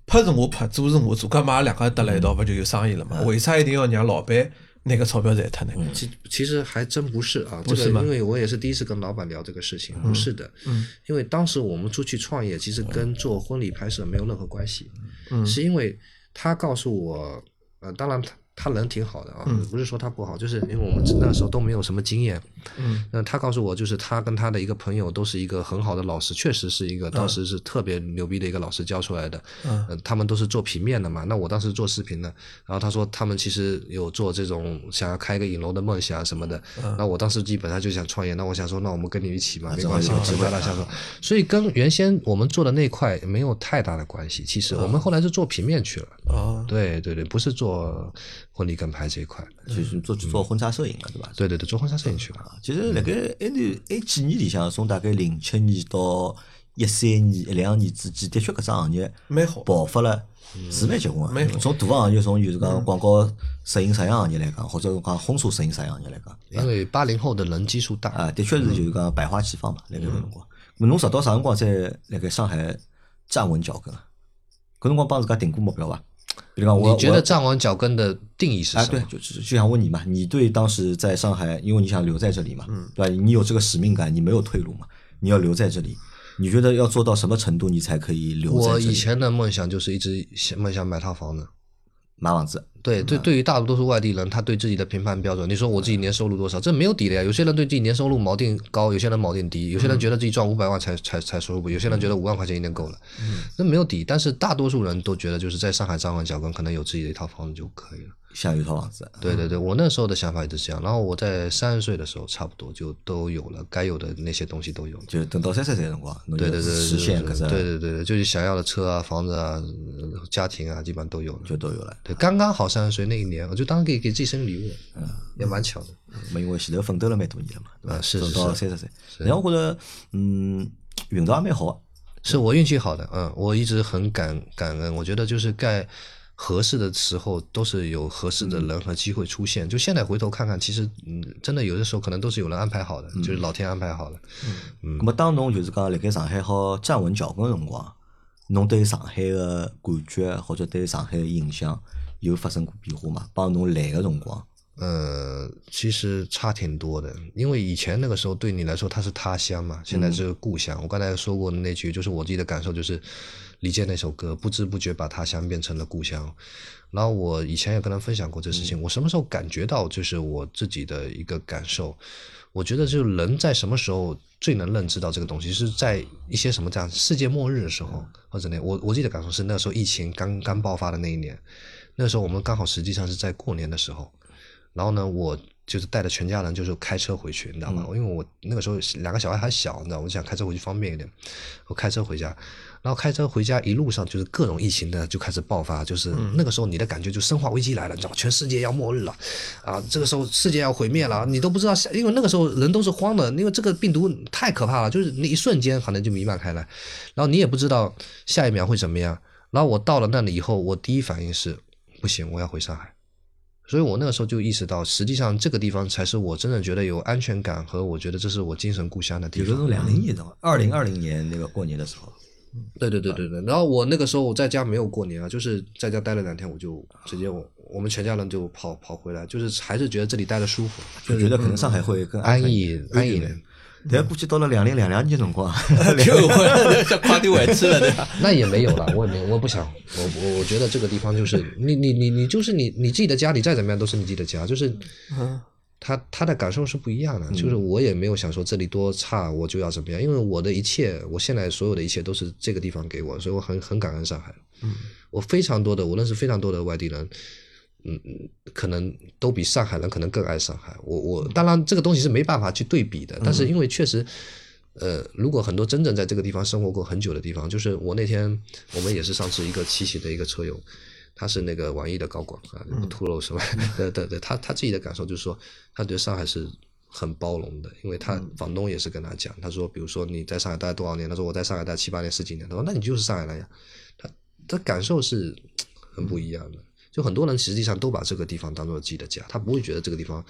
拍是我拍，做是我做，干嘛两个搭在一道不就有生意了嘛？为啥一定要让老板那个钞票赚他呢？其其实还真不是啊，不是吗？因为我也是第一次跟老板聊这个事情，不是的。嗯，因为当时我们出去创业，其实跟做婚礼拍摄没有任何关系。嗯，是因为他告诉我，呃，当然他。他人挺好的啊，不是说他不好，就是因为我们那时候都没有什么经验。嗯，那他告诉我，就是他跟他的一个朋友都是一个很好的老师，确实是一个当时是特别牛逼的一个老师教出来的。嗯，他们都是做平面的嘛，那我当时做视频的。然后他说他们其实有做这种想要开一个影楼的梦想什么的。嗯，那我当时基本上就想创业，那我想说，那我们跟你一起嘛，没关系，只不他想说，所以跟原先我们做的那块没有太大的关系。其实我们后来是做平面去了。哦，对对对，不是做。婚礼跟拍这一块，就是做做婚纱摄影了，对吧？对对对，做婚纱摄影去了。其实辣盖那段那几年里向，从大概零七年到一三年、一两年之间，的确搿只行业蛮好，爆发了，是蛮结棍啊。从大行业，从就是讲广告摄影摄影行业来讲，或者讲婚纱摄影摄影行业来讲，因为八零后的人基数大啊，的确是就是讲百花齐放嘛。辣盖搿辰光，侬直到啥辰光才辣盖上海站稳脚跟？搿辰光帮自家定过目标伐？比如讲，我你觉得站稳脚跟的定义是什么？对，就就想问你嘛，你对当时在上海，因为你想留在这里嘛，对吧？你有这个使命感，你没有退路嘛？你要留在这里，你觉得要做到什么程度，你才可以留在这里？我以前的梦想就是一直想梦想买套房子。买房子，对对，对于大多数外地人，他对自己的评判标准，你说我自己年收入多少，这没有底的呀。有些人对自己年收入锚定高，有些人锚定低，有些人觉得自己赚五百万才才才收入，有些人觉得五万块钱一年够了，那没有底。但是大多数人都觉得就是在上海站稳脚跟，可能有自己的一套房子就可以了。想有套房子，对对对，我那时候的想法也是这样。然后我在三十岁的时候，差不多就都有了，该有的那些东西都有。就等到三十岁辰光，对对对，实现可是。对对对，就是想要的车啊、房子啊、家庭啊，基本上都有了，就都有了。对，刚刚好三十岁那一年，我就当给给自己生日礼物，嗯，也蛮巧的。没因为前头奋斗了蛮多年了嘛，对吧？是是到三十岁，然后我觉得，嗯，运道还蛮好。是我运气好的，嗯，我一直很感感恩。我觉得就是该。合适的时候都是有合适的人和机会出现。就现在回头看看，其实嗯，真的有的时候可能都是有人安排好的，就是老天安排好的。嗯。那么当侬就是讲辣盖上海好站稳脚跟辰光，侬对上海的感觉或者对上海的印象有发生过变化吗？帮侬来的辰光？呃，其实差挺多的，因为以前那个时候对你来说它是他乡嘛，现在是故乡。我刚才说过的那句，就是我自己的感受就是。李健那首歌，不知不觉把他乡变成了故乡。然后我以前也跟他分享过这事情。我什么时候感觉到，就是我自己的一个感受？我觉得，就是人在什么时候最能认知到这个东西，是在一些什么这样世界末日的时候，或者那我我自己的感受是，那时候疫情刚刚爆发的那一年，那时候我们刚好实际上是在过年的时候。然后呢，我就是带着全家人，就是开车回去，你知道吗？因为我那个时候两个小孩还小，你知道，我想开车回去方便一点，我开车回家。然后开车回家，一路上就是各种疫情的就开始爆发，就是那个时候你的感觉就生化危机来了，你知道吗？全世界要末日了，啊，这个时候世界要毁灭了，你都不知道，因为那个时候人都是慌的，因为这个病毒太可怕了，就是那一瞬间可能就弥漫开来，然后你也不知道下一秒会怎么样。然后我到了那里以后，我第一反应是不行，我要回上海。所以我那个时候就意识到，实际上这个地方才是我真正觉得有安全感和我觉得这是我精神故乡的地方。比如说两零年的二零二零年那个过年的时候。对对对对对，然后我那个时候我在家没有过年啊，就是在家待了两天，我就直接我我们全家人就跑跑回来，就是还是觉得这里待的舒服，就觉得可能上海会更安逸安逸点。但估计到了两零两两年辰光，就会像跨地外吃了对吧？那也没有了，我也没，我不想，我我我觉得这个地方就是你你你你就是你你自己的家，你再怎么样都是你自己的家，就是嗯。他他的感受是不一样的，就是我也没有想说这里多差我就要怎么样，因为我的一切，我现在所有的一切都是这个地方给我，所以我很很感恩上海。嗯，我非常多的，我认识非常多的外地人，嗯嗯，可能都比上海人可能更爱上海。我我当然这个东西是没办法去对比的，但是因为确实，呃，如果很多真正在这个地方生活过很久的地方，就是我那天我们也是上次一个骑行的一个车友。他是那个网易的高管啊，不吐露什么？对对对，他他自己的感受就是说，他觉得上海是很包容的，因为他房东也是跟他讲，他说，比如说你在上海待多少年，他说我在上海待七八年、十几年，他说那你就是上海人呀，他他感受是很不一样的。就很多人实际上都把这个地方当做自己的家，他不会觉得这个地方，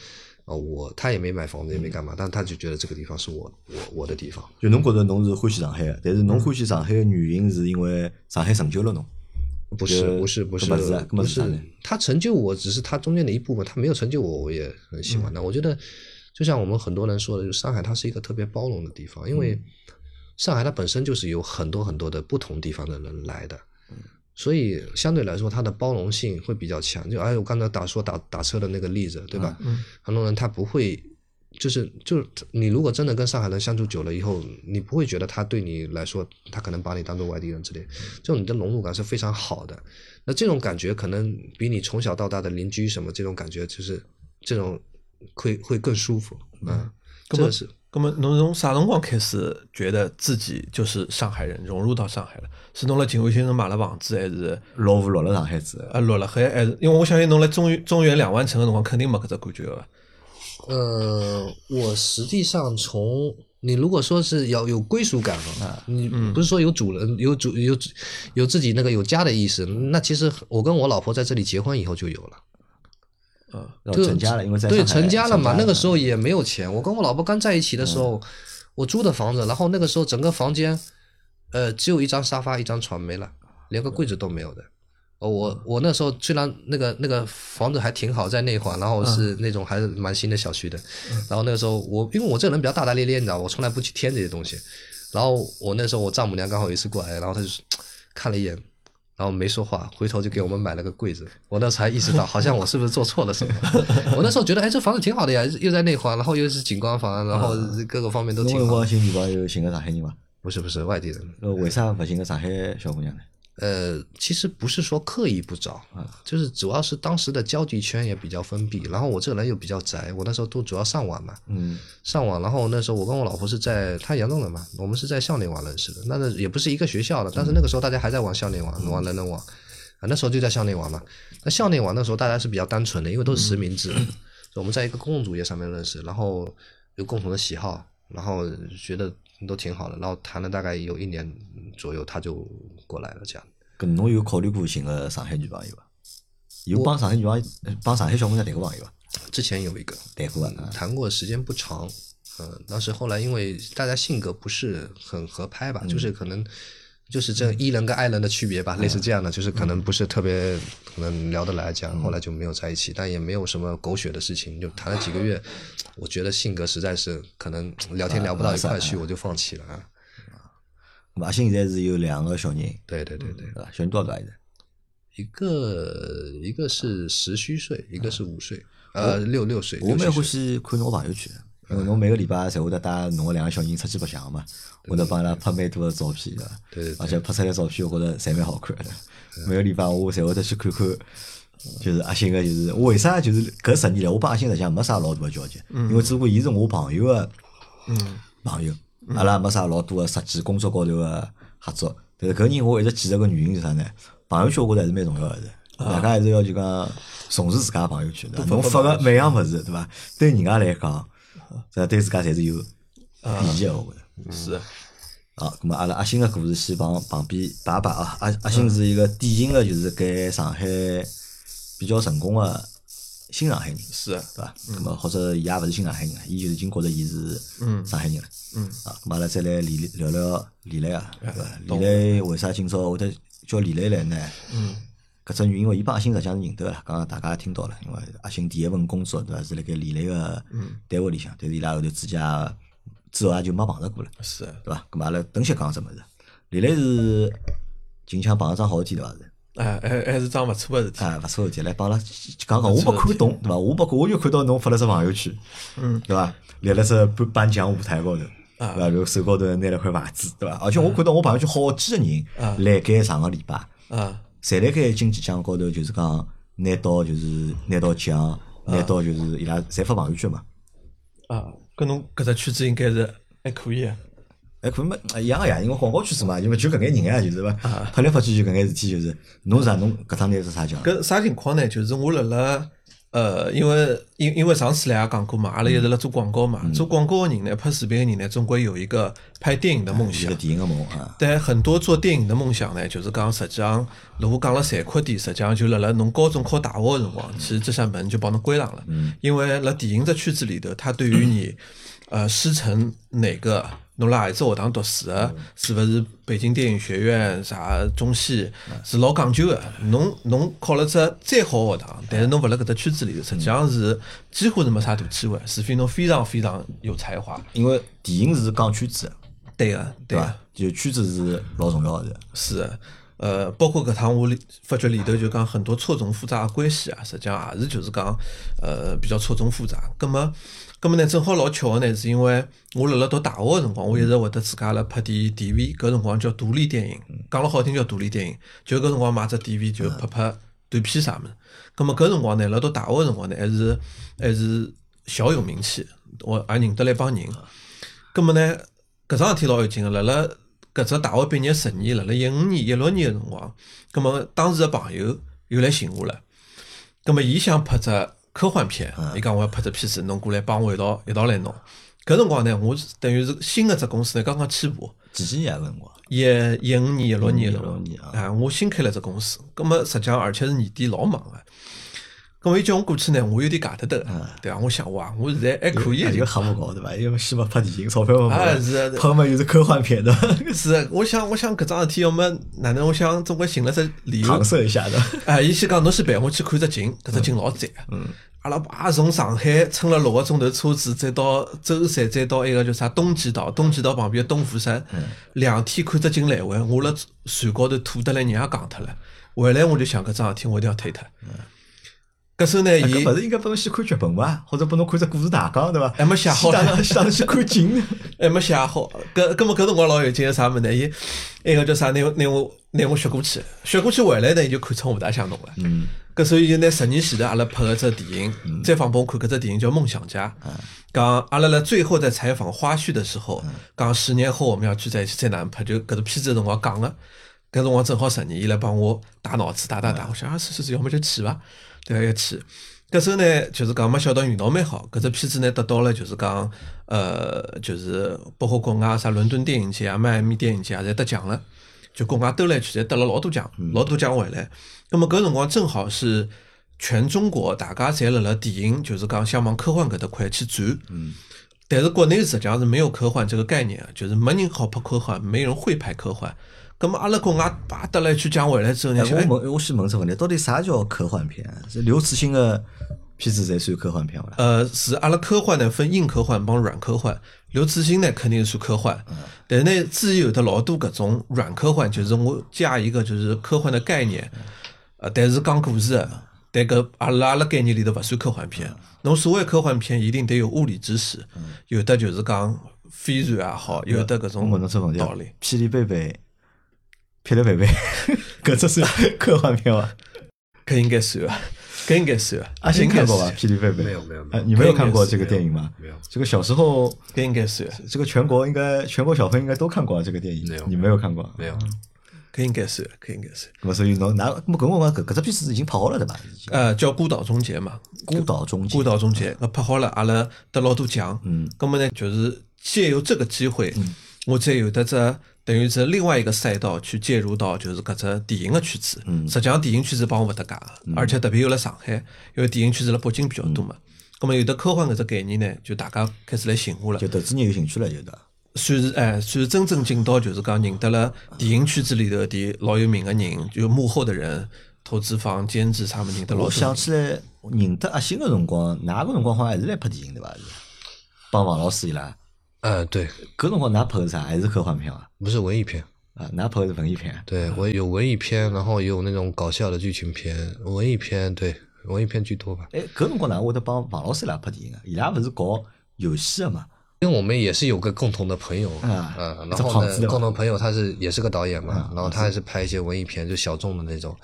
哦，我他也没买房子也没干嘛，但他就觉得这个地方是我我我的地方。就侬觉得侬是欢喜上海的，但是侬欢喜上海的原因是因为上海成就了侬。不是不是不是不是，他成就我只是他中间的一部分，他没有成就我，我也很喜欢的。我觉得就像我们很多人说的，就上海它是一个特别包容的地方，因为上海它本身就是有很多很多的不同地方的人来的，所以相对来说它的包容性会比较强。就哎，我刚才打说打打车的那个例子，对吧？很多人他不会。就是就是你如果真的跟上海人相处久了以后，你不会觉得他对你来说，他可能把你当做外地人之类，这种你的融入感是非常好的。那这种感觉可能比你从小到大的邻居什么这种感觉，就是这种会会更舒服。嗯，这是。那么侬从啥辰光开始觉得自己就是上海人，融入到上海了？是侬辣静安新城买了房子，还是落户落了上海子？啊，落了海还是？因为我相信侬辣中原中原两万城的辰光，肯定没搿只感觉个。呃，我实际上从你如果说是要有归属感啊，你不是说有主人有主有有自己那个有家的意思，那其实我跟我老婆在这里结婚以后就有了，呃，就成家了，因为在对成家了嘛，那个时候也没有钱，我跟我老婆刚在一起的时候，我租的房子，然后那个时候整个房间，呃，只有一张沙发一张床没了，连个柜子都没有的。哦，我我那时候虽然那个那个房子还挺好，在内环，然后是那种还是蛮新的小区的，然后那个时候我因为我这个人比较大大咧咧，你知道，我从来不去添这些东西。然后我那时候我丈母娘刚好有一次过来，然后她就看了一眼，然后没说话，回头就给我们买了个柜子。我那时候才意识到，好像我是不是做错了什么？我那时候觉得，哎，这房子挺好的呀，又在内环，然后又是景观房，然后各个方面都挺好。我新女朋友寻个上海人吗？不是不是外地人。呃，为啥不寻个上海小姑娘呢？呃，其实不是说刻意不找，就是主要是当时的交际圈也比较封闭，然后我这个人又比较宅，我那时候都主要上网嘛，嗯，上网，然后那时候我跟我老婆是在她扬州人嘛，我们是在校内网认识的，那个也不是一个学校的，但是那个时候大家还在玩校内网，玩人人网，啊，那时候就在校内网嘛，那校内网那时候大家是比较单纯的，因为都是实名制，我们在一个公共主页上面认识，然后有共同的喜好，然后觉得。都挺好的，然后谈了大概有一年左右，他就过来了。这样，跟侬有考虑过寻个上海女朋友伐？有帮上海女朋友、帮上海小姑娘谈过朋友伐？之前有一个谈过啊，谈过时间不长。嗯，当时后来因为大家性格不是很合拍吧，就是可能。就是这伊人跟爱人的区别吧，类似这样的，就是可能不是特别可能聊得来，这样后来就没有在一起，但也没有什么狗血的事情，就谈了几个月，我觉得性格实在是可能聊天聊不到一块去，我就放弃了啊。阿星现在是有两个小人，对对对对，小人多少岁？一个一个是十虚岁，一个是五岁，呃六六岁。我蛮欢喜看侬朋友圈。因为侬每个礼拜侪会得带侬个两个小人出去白相嘛，会得帮伊拉拍蛮多个照片的，对，而且拍出来照片我觉着侪蛮好看的。每个礼拜我侪会得去看看，就是阿星个，就是为啥就是搿十年来，我帮阿星实际上没啥老大个交集，因为只不过伊是我朋友个朋友，阿拉没啥老多个实际工作高头个合作。但是搿人我一直记着个原因是啥呢？朋友圈我觉着还是蛮重要个，大家还是要就讲重视自家朋友圈的。侬发个每样物事，对伐？对人家来讲。这对自家侪是有意义个，我觉着是。好，咁么阿拉阿星个故事先旁旁边摆摆啊。阿阿星是一个典型个，就是在上海比较成功个新上海人，是，对伐？那么或者伊也勿是新上海人，伊就已经觉着伊是上海人了。嗯。啊，咁阿拉再来聊聊李磊啊，对伐？李磊为啥今朝会得叫李磊来呢？嗯。搿只原因为，伊帮阿星实际上是认得个，刚刚大家也听到了，因为阿星第一份工作对伐是辣盖李磊个单位里向，但是伊拉后头之家之后也就没碰着过了，是，对伐？咁阿拉等歇讲只物事，李磊是近腔碰着桩好事体对伐是？哎，还还是桩勿错个事体，哎，勿错事体，来帮阿拉讲讲，我没看懂对伐？我没，我就看到侬发了只朋友圈，嗯，对伐？立了只颁颁奖舞台高头，对伐？后手高头拿了块牌子，对伐？而且我看到我朋友圈好几个人来盖上个礼拜，啊。侪辣盖经济奖高头，就是讲拿到就是拿到奖，拿到就是伊拉侪发朋友圈嘛。啊，搿侬搿只圈子应该是还可以。哎，可能嘛一样个呀，因为广告圈子嘛，因为就搿眼人呀，就是伐，拍来拍去就搿眼事体，就是侬啥侬搿趟拿是啥奖？搿啥情况呢？就是我辣辣呃，因为因因为上次来也讲过嘛，阿拉一直辣做广告嘛，做广告个人呢，拍视频个人呢，总归有一个拍电影的梦想一个。电影个梦啊，但很多做电影的梦想呢，就是讲实际上，如果讲了残酷点，实际上就辣辣侬高中考大学个辰光，其实这扇门就帮侬关上了。因为辣电影这圈子里头，他对于你呃师承哪个，侬辣何里只学堂读书个，是勿是北京电影学院啥中戏，是老讲究个。侬侬考了只再好个学堂，但是侬勿辣搿只圈子里头，实际上是几乎是没啥大机会，除非侬非常非常有才华。因为电影是讲圈子的，对个，对个对伐。？就圈子是老重要的。是的，呃，包括搿趟我里发觉里头就讲很多错综复杂的关系啊，实际上也是就是讲呃比较错综复杂。葛么，葛么呢，正好老巧个呢，是因为我辣辣读大学个辰光，我一直会得自家辣拍点 DV，搿辰光叫独立电影，讲了好听叫独立电影，就搿辰光买只 DV 就拍拍短片啥物事。葛么搿辰光呢，辣读大学个辰光呢，还是还是小有名气，我也认得了一帮人。葛么呢，搿桩事体老有劲个，辣辣搿只大学毕业十年，辣辣一五年、一六年个辰光，葛么当时个朋友又来寻我了，葛么伊想拍只科幻片，伊讲我要拍只片子，侬过来帮我一道一道来弄。搿辰光呢，我是等于是新个只公司呢刚刚起步，几几年个辰光？一一五年、一六年个辰16光年啊啊，我新开了只公司，葛么实际上而且是年底老忙个。葛么伊叫我过去呢，我有点假得得，对伐？我想哇，我现在还可以，就瞎不搞对伐？因为希望拍电影，钞票嘛啊没是啊拍嘛又是科幻片的，是，我想，我想搿桩事体要么哪能？我想总归寻了只理由搪。塞一下的。哎，伊先讲侬先陪我去看只景，搿只景老赞。嗯，阿拉爸从上海乘了六个钟头车子，再到舟山，再到一个叫啥东极岛，东极岛旁边的东福山，两天看只景来回，我辣船高头吐得来人也讲脱了。回来我就想搿桩事体我一定要推脱。搿时候呢，伊搿勿是应该拨侬先看剧本伐？或者拨侬看只故事大纲对伐？还没写好先先去看景。还 没写好，搿搿么搿辰光老有劲个啥物事呢？伊那个叫啥？拿我拿我拿我学过去，学过去回来呢，伊就看出我勿大像侬了。嗯，搿所以就拿十年前头阿拉拍个只电影，再放拨我看搿只电影叫《梦想家》。讲阿拉辣最后在采访花絮的时候，讲十年后我们要聚在一起再哪能拍，就搿只片子的辰光讲个。搿辰光正好十年，伊来帮我打脑子打打打，我想啊是是是，要么就去伐，对伐？要去。搿时候呢，就是讲没想到运道蛮好，搿只片子呢得到了就是讲，呃，就是包括国外啥伦敦电影节啊、迈阿密电影节啊，侪得奖了。就国外兜来去，侪得了老多奖，老多奖回来。那么搿辰光正好是全中国大家侪辣辣电影，就是讲想往科幻搿搭块去转。嗯。但是国内实际上是没有科幻这个概念啊，就是没人好拍科幻，没人会拍科幻。咁么阿拉国外叭得来去讲回来之后呢，我问，我先问只问题，到底啥叫科幻片？是刘慈欣个片子才算科幻片伐？呃，是阿拉科幻呢分硬科幻帮软科幻。刘慈欣呢肯定是算科幻，但是呢，至于有的老多搿种软科幻，就是我加一个就是科幻的概念，呃，但是讲故事的，但搿阿拉阿拉概念里头勿算科幻片。侬所谓科幻片，一定得有物理知识，有的就是讲飞船也好，有的搿种道理。，霹雳贝贝，霹雳贝贝，搿只算科幻片伐？搿 应该算啊，搿应该算啊，阿星看过吧？霹雳贝贝没有没有没有啊你没有看过这个电影吗？没有这个小时候，搿应该算，这个全国应该全国小朋友应该都看过啊这个电影没有，你没有看过？没有。搿应该算，搿应该算。咁么所以侬拿，咁么搿辰光搿搿只片子已经拍好了对伐？已经呃，叫《孤岛终结》嘛，孤岛终结孤。岛终结，搿拍好了，阿拉得老多奖。嗯，咁么呢，就是借由这个机会，我再有得只等于是另外一个赛道去介入到就是搿只电影个圈子。嗯实际上电影圈子帮我勿搭界个，而且特别有辣上海，因为电影圈子辣北京比较多嘛。咁么有的科幻搿只概念呢，就大家开始来寻我了就。投资人有兴趣了，就对伐？算是哎，算是真正进到就是讲认得了电影圈子里头的老有名个人，就幕后的人、投资方、监制啥么认得老我想起来，认得阿星个辰光，哪个辰光好像还是来拍电影对伐？是帮王老师伊拉，呃，对，搿辰光㑚拍的啥？还是科幻片啊？不是文艺片，啊，㑚拍的是文艺片。对我有文艺片，然后也有那种搞笑的剧情片，文艺片对文艺片居多吧。哎，搿辰光哪会得帮王老师伊拉拍电影啊？伊拉勿是搞游戏的嘛？因为我们也是有个共同的朋友，啊嗯，然后呢，共同朋友他是也是个导演嘛，啊然后他还是拍一些文艺片，就小众的那种，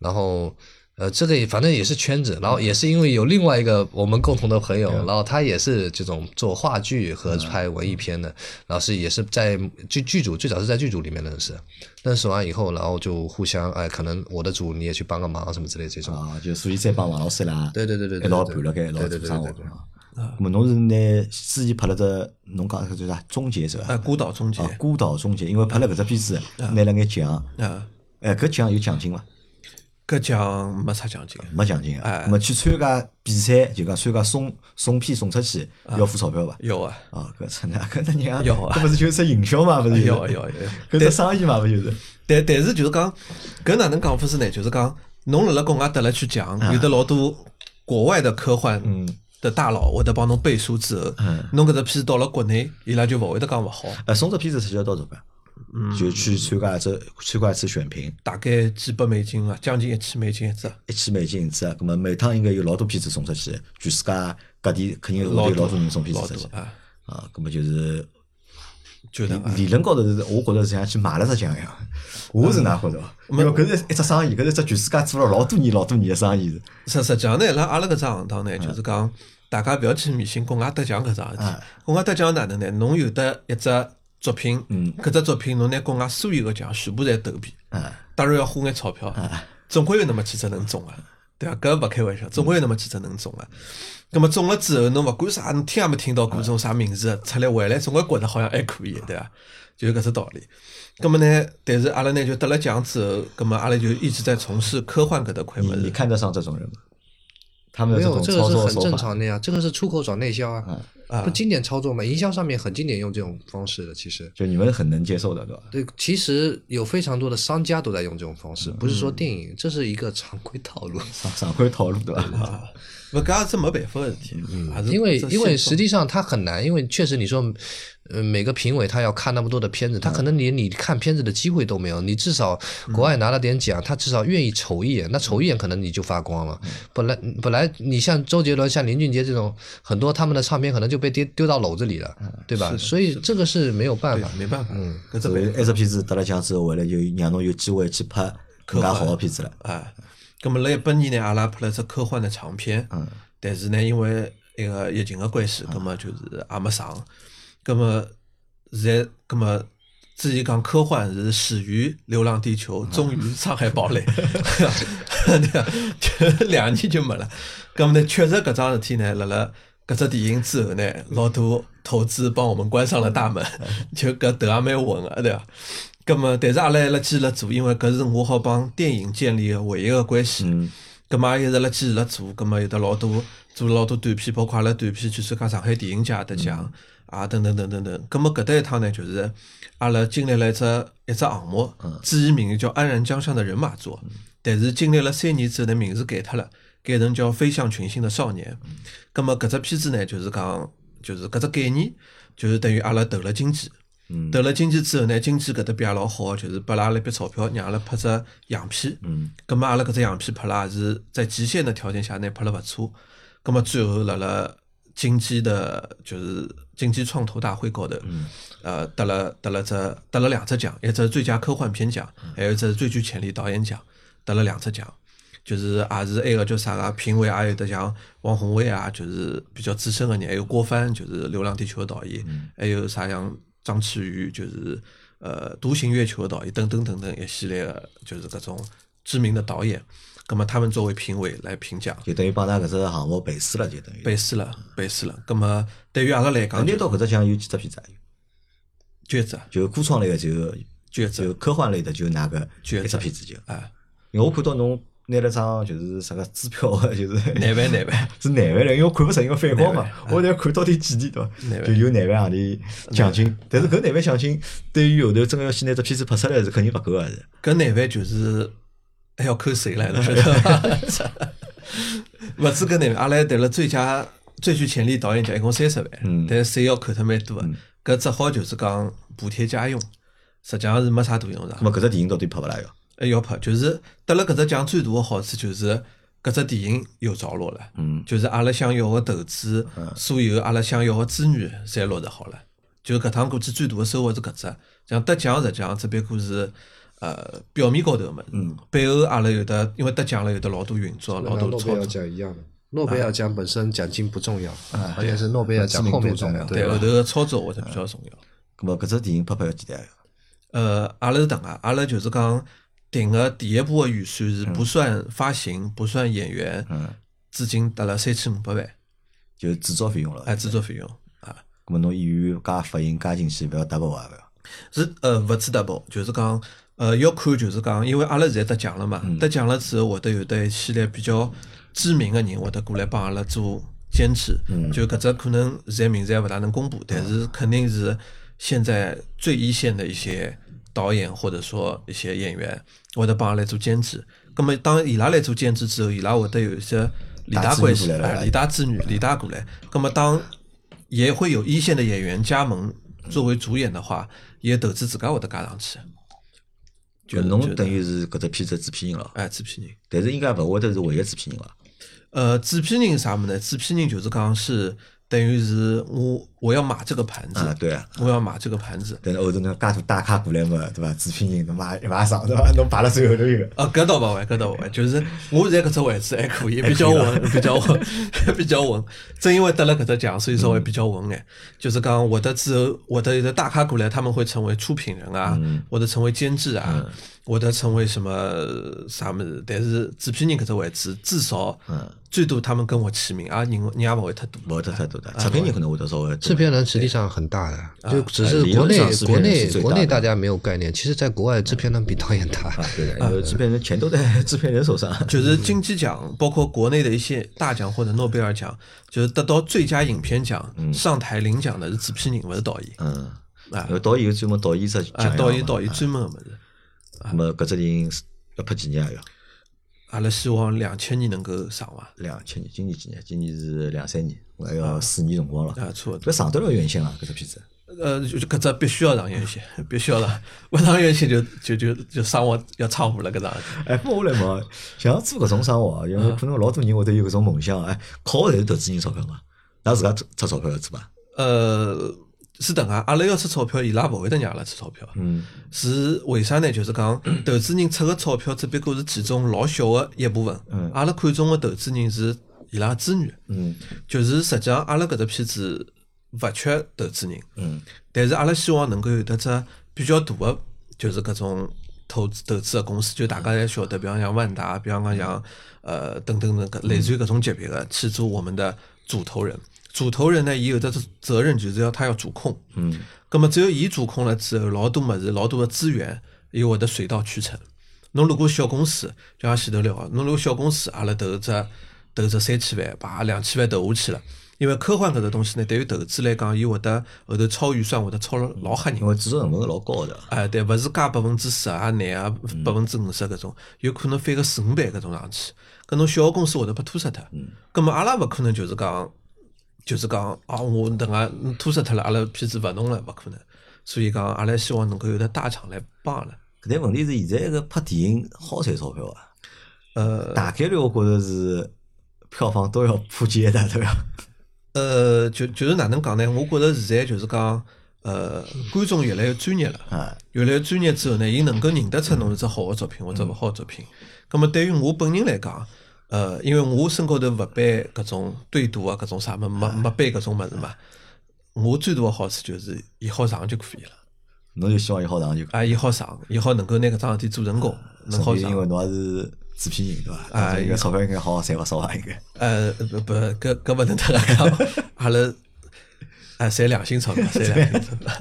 然后呃，这个也反正也是圈子，然后也是因为有另外一个我们共同的朋友，然后他也是这种做话剧和拍文艺片的，然后是也是在剧剧组最早是在剧组里面认识，认识完以后，然后就互相哎，可能我的组你也去帮个忙什么之类这种。啊，就所以在帮王老师啦，对对对对对一道盘了该一道对对对做生活对对啊。咁么侬是拿之前拍了只侬讲个叫啥终结者啊，孤岛终结啊，孤岛终结，因为拍了搿只片子拿了眼奖，啊，哎，搿奖有奖金伐？搿奖没啥奖金，没奖金啊。哎咁么去参加比赛，就讲参加送送片送出去要付钞票伐？要啊，啊，搿真的，搿只人有啊搿勿是就是只营销嘛，勿是？有啊有啊有啊。搿是生意嘛，勿就是？但但是就是讲，搿哪能讲法子呢？就是讲，侬辣辣国外得了去奖，有的老多国外的科幻的大佬会得帮侬背书之后，侬搿只片子到了国内，伊拉就勿会得讲勿好，呃，送只片子是要多少钱？就去参加一只参加一次选评，大概几百美金啊，将近一千美金一只，一千美金一只，咁么每趟应该有老多片子送出去，全世界各地肯定会有老多人送片子出去啊，啊，咁么就是就能啊理论高头是，我觉着是像去买了只奖一样。我是哪觉着？因为搿是一只生意，搿是一只全世界做了老多年、老多年的生意。实实际上呢，辣阿拉搿只行当呢，就是讲大家勿要去迷信国外得奖搿桩事体。国外得奖哪能呢？侬有得一只作品，搿只作品侬拿国外所有个奖全部侪投遍，当然要花眼钞票，总归有那么几只能中啊，对伐？搿勿开玩笑，总归有那么几只能中啊。葛末中了之后，侬勿管啥，侬听也没听到过种啥名字出来回来，总归觉着好像还可以，对伐？就是搿只道理。葛么呢？但是阿拉呢就得了奖之后，葛么阿拉就一直在从事科幻搿搭块物事。你你看得上这种人吗？他们没有，这种这个是很操作，正常的呀，这个是出口转内销啊，啊不经典操作嘛，营销上面很经典用这种方式的，其实。就你们很能接受的，对吧？对，其实有非常多的商家都在用这种方式，不是说电影，这是一个常规套路。常常规套路，对吧？啊，勿搿也是没办法的事体，还是因为因为实际上他很难，因为确实你说，呃，每个评委他要看那么多的片子，他可能连你看片子的机会都没有。你至少国外拿了点奖，他至少愿意瞅一眼，那瞅一眼可能你就发光了。本来本来你像周杰伦、像林俊杰这种，很多他们的唱片可能就被丢丢到篓子里了，对吧？所以这个是没有办法。没办法，搿只所以办法一只片子得了奖之后，回来就让侬有机会去拍更加好的片子了。啊。葛么辣一八年呢，阿拉拍了只科幻的长片，但是呢，因为一个疫情的关系，葛么就是也没上。葛么现在，葛么之前讲科幻是始于《流浪地球》，终于《上海堡垒》，对吧？就两年就没了。葛么呢，确实搿桩事体呢，辣辣搿只电影之后呢，老多投资帮我们关上了大门，就搿头也蛮稳个，对伐？葛么，但是阿拉还辣继续辣做，因为搿是我好帮电影建立个唯一个关系。葛么也一直辣继续辣做，葛么有得老多做了老多短片，包括阿拉短片去参加上海电影节得奖啊，等等等等等。葛么搿搭一趟呢，就是阿拉经历了一只一只项目，至于名字叫《安然江上的人马座》，但是经历了三年之后呢，名字改脱了，改成叫《飞向群星的少年》。葛么搿只片子呢，就是讲，就是搿只概念，就是等于阿拉投了经济。投了金鸡之后呢，金鸡搿搭边也老好，就是拨了阿拉一笔钞票，让阿拉拍只样片。嗯。葛么阿拉搿只样片拍了也是在极限的条件下呢拍了勿错。葛么最后辣辣金鸡的，就是金鸡创投大会高头，呃，得了得了只得了两只奖，一只最佳科幻片奖，还有一只最具潜力导演奖，得了两只奖。就是也是埃个叫啥个评委，也有得像王宏伟啊，就是比较资深个人，还有郭帆，就是《流浪地球》的导演，还有啥像张弛宇，就是呃《独行月球》的导演，等等等等一系列的，就是搿种知名的导演。葛么他们作为评委来评奖，就等于帮㑚搿只项目背书了，就等于。背书了，背书了。葛么对于阿拉来讲，拿到搿只奖有几只片子啊？就就科创类的就就科幻类的就拿个一就一只只片子就。啊，因为我看到侬拿了张就是啥个支票，就是廿万廿万。是廿万了，因为我看勿出因为反光嘛，我得看到底几钿对伐？就有廿万行钿奖金，但是搿廿万奖金对于后头真个要去拿只片子拍出来是肯定勿够个是。搿廿万就是还要扣税来了，晓得伐？勿止搿廿万，阿拉还得了最佳最具潜力导演奖，一共三十万，嗯但是税要扣脱蛮多个，搿只好就是讲补贴家用，实际上是没啥大用场那。么搿只电影到底拍勿啦要？还要拍，就是得了搿只奖最大的好处就是搿只电影有着落了，嗯就是阿拉想要个投资，所有阿拉想要个资源侪落实好了。就搿趟估计最大的收获是搿只，像得奖实际上只不过是呃表面高头个物事，背后阿拉有的因为得奖了，有的老多运作，老多诺贝尔操作。奖一样的，诺贝尔奖本身奖金不重要，而且是诺贝尔奖后面度重要对，后头个操作会得比较重要。咁么搿只电影拍拍要几台？呃，阿拉是等啊，阿拉就是讲定个第一部个预算是不算发行、不算演员，嗯，资金得了三千五百万，就制作费用了。哎，制作费用啊，咁么侬演员加发行加进去，勿要 double 啊，勿要。是呃勿止 double，就是讲呃要看就是讲，因为阿拉现在得奖了嘛，得奖了之后会得有得一系列比较知名个人会得过来帮阿拉做监制，就搿只可能现在名字还勿大能公布，但是肯定是现在最一线的一些导演或者说一些演员会得帮阿拉来做兼职，咁么当伊拉来做兼职之后，伊拉会得有一些利大关系，利大资源，利大过来。咁么当也会有一线的演员加盟作为主演的话，也投资自家会得加上去。就侬等于是搿只片子的制片人了，哎，制片人。但是应该勿会得是唯一制片人了。呃，制片人啥么呢？制片人就是讲是等于是我我要买这个盘子，啊，对啊。我要买这个盘子。但是后头侬介多大咖过来嘛，对伐？制片人侬买一买上对伐？侬排了最后头一个。啊，搿倒勿会，搿倒勿会，就是我现在搿只位置还可以，比较稳，比较稳，比较稳。正因为得了搿只奖，所以稍微比较稳眼。就是讲我的之后，我的有的大咖过来，他们会成为出品人啊，或者成为监制啊，或者成为什么啥么子。但是制片人搿只位置，至少嗯最多他们跟我齐名啊，人人也勿会太多。勿会得太多的，制片人可能会得稍微。制片人实际上很大的，就只是国内国内国内大家没有概念，其实在国外制片人比导演大。啊，对的，因为制片人全都在制片人手上。就是金鸡奖，包括国内的一些大奖或者诺贝尔奖，就是得到最佳影片奖，上台领奖的是制片人，勿是导演。嗯，啊导演有专门导演只奖啊，导演导演专门个物事。那么搿只电影要拍几年啊？要阿拉希望两千年能够上伐？两千年，今年几年？今年是两三年，还要四年辰光了。啊，差勿多。搿上得了院线啊，搿只片子。呃，就搿只必须要上院线，必须要上，勿上院线就就就就生活要仓库了，搿桩事体。哎，不过我来问，像做搿种生活啊，因为可能老多人会得有搿种梦想，哎，靠的侪是投资人钞票嘛，㑚自家出出钞票要做伐？呃，是等啊，阿拉要出钞票，伊拉勿会得让阿拉出钞票。嗯，是为啥呢？就是讲 投资人出个钞票只不过是其中老小个一部分。嗯阿拉看中个投资人是伊拉资源。嗯就是实际上阿拉搿只片子勿缺投资人，嗯但是阿拉希望能够有得只比较大个，就是搿种投资投资个公司，就大家侪晓得，比方像万达，比方讲像呃等等等搿类似于搿种级别个去做我们的主投人。主投人呢，伊有的责任就是要他要主控，嗯，咁么只有伊主控了之后，老多物事，老多个资源，伊会得水到渠成。侬如果小公司，就像前头聊个，侬如果小公司，阿拉投只投只三千万，把两千万投下去了。因为科幻搿只东西呢，对于投资来讲，伊会得后头超预算，会得超了老吓人因。为制作成本是老高的。哎，对，勿是加百分之十啊、廿啊、百分之五十搿种，有可能翻个四五倍搿种上去。搿侬小个公司会得被拖死脱。葛末阿拉勿可能就是讲，就是讲啊，我等下拖死脱了，阿拉片子勿弄了，勿可能。所以讲，阿拉希望能够有得大厂来帮阿拉。搿但问题是，现在个拍电影好赚钞票啊，呃大概率我觉着是票房都要破千的，对伐？呃，就就是哪能讲呢？我觉着现在就是讲，呃，观众越来越专业了。啊，越来越专业之后呢，伊能够认得出侬是只好个作品或者勿好个作品。咁么对于我本人来讲，呃，因为我身高头勿背搿种对赌啊，搿种啥么没没背搿种物事嘛。我最大个好处就是伊好上就可以了，侬就希望伊好上就可以。啊，伊好上，伊好能够拿搿桩事体做成功，能好上。因为侬也是制片人对伐？啊应该钞票应该好好赚勿少啊？应该。呃，不不，搿搿勿能得个讲，阿拉啊，赚良心钞票，赚良心钞票。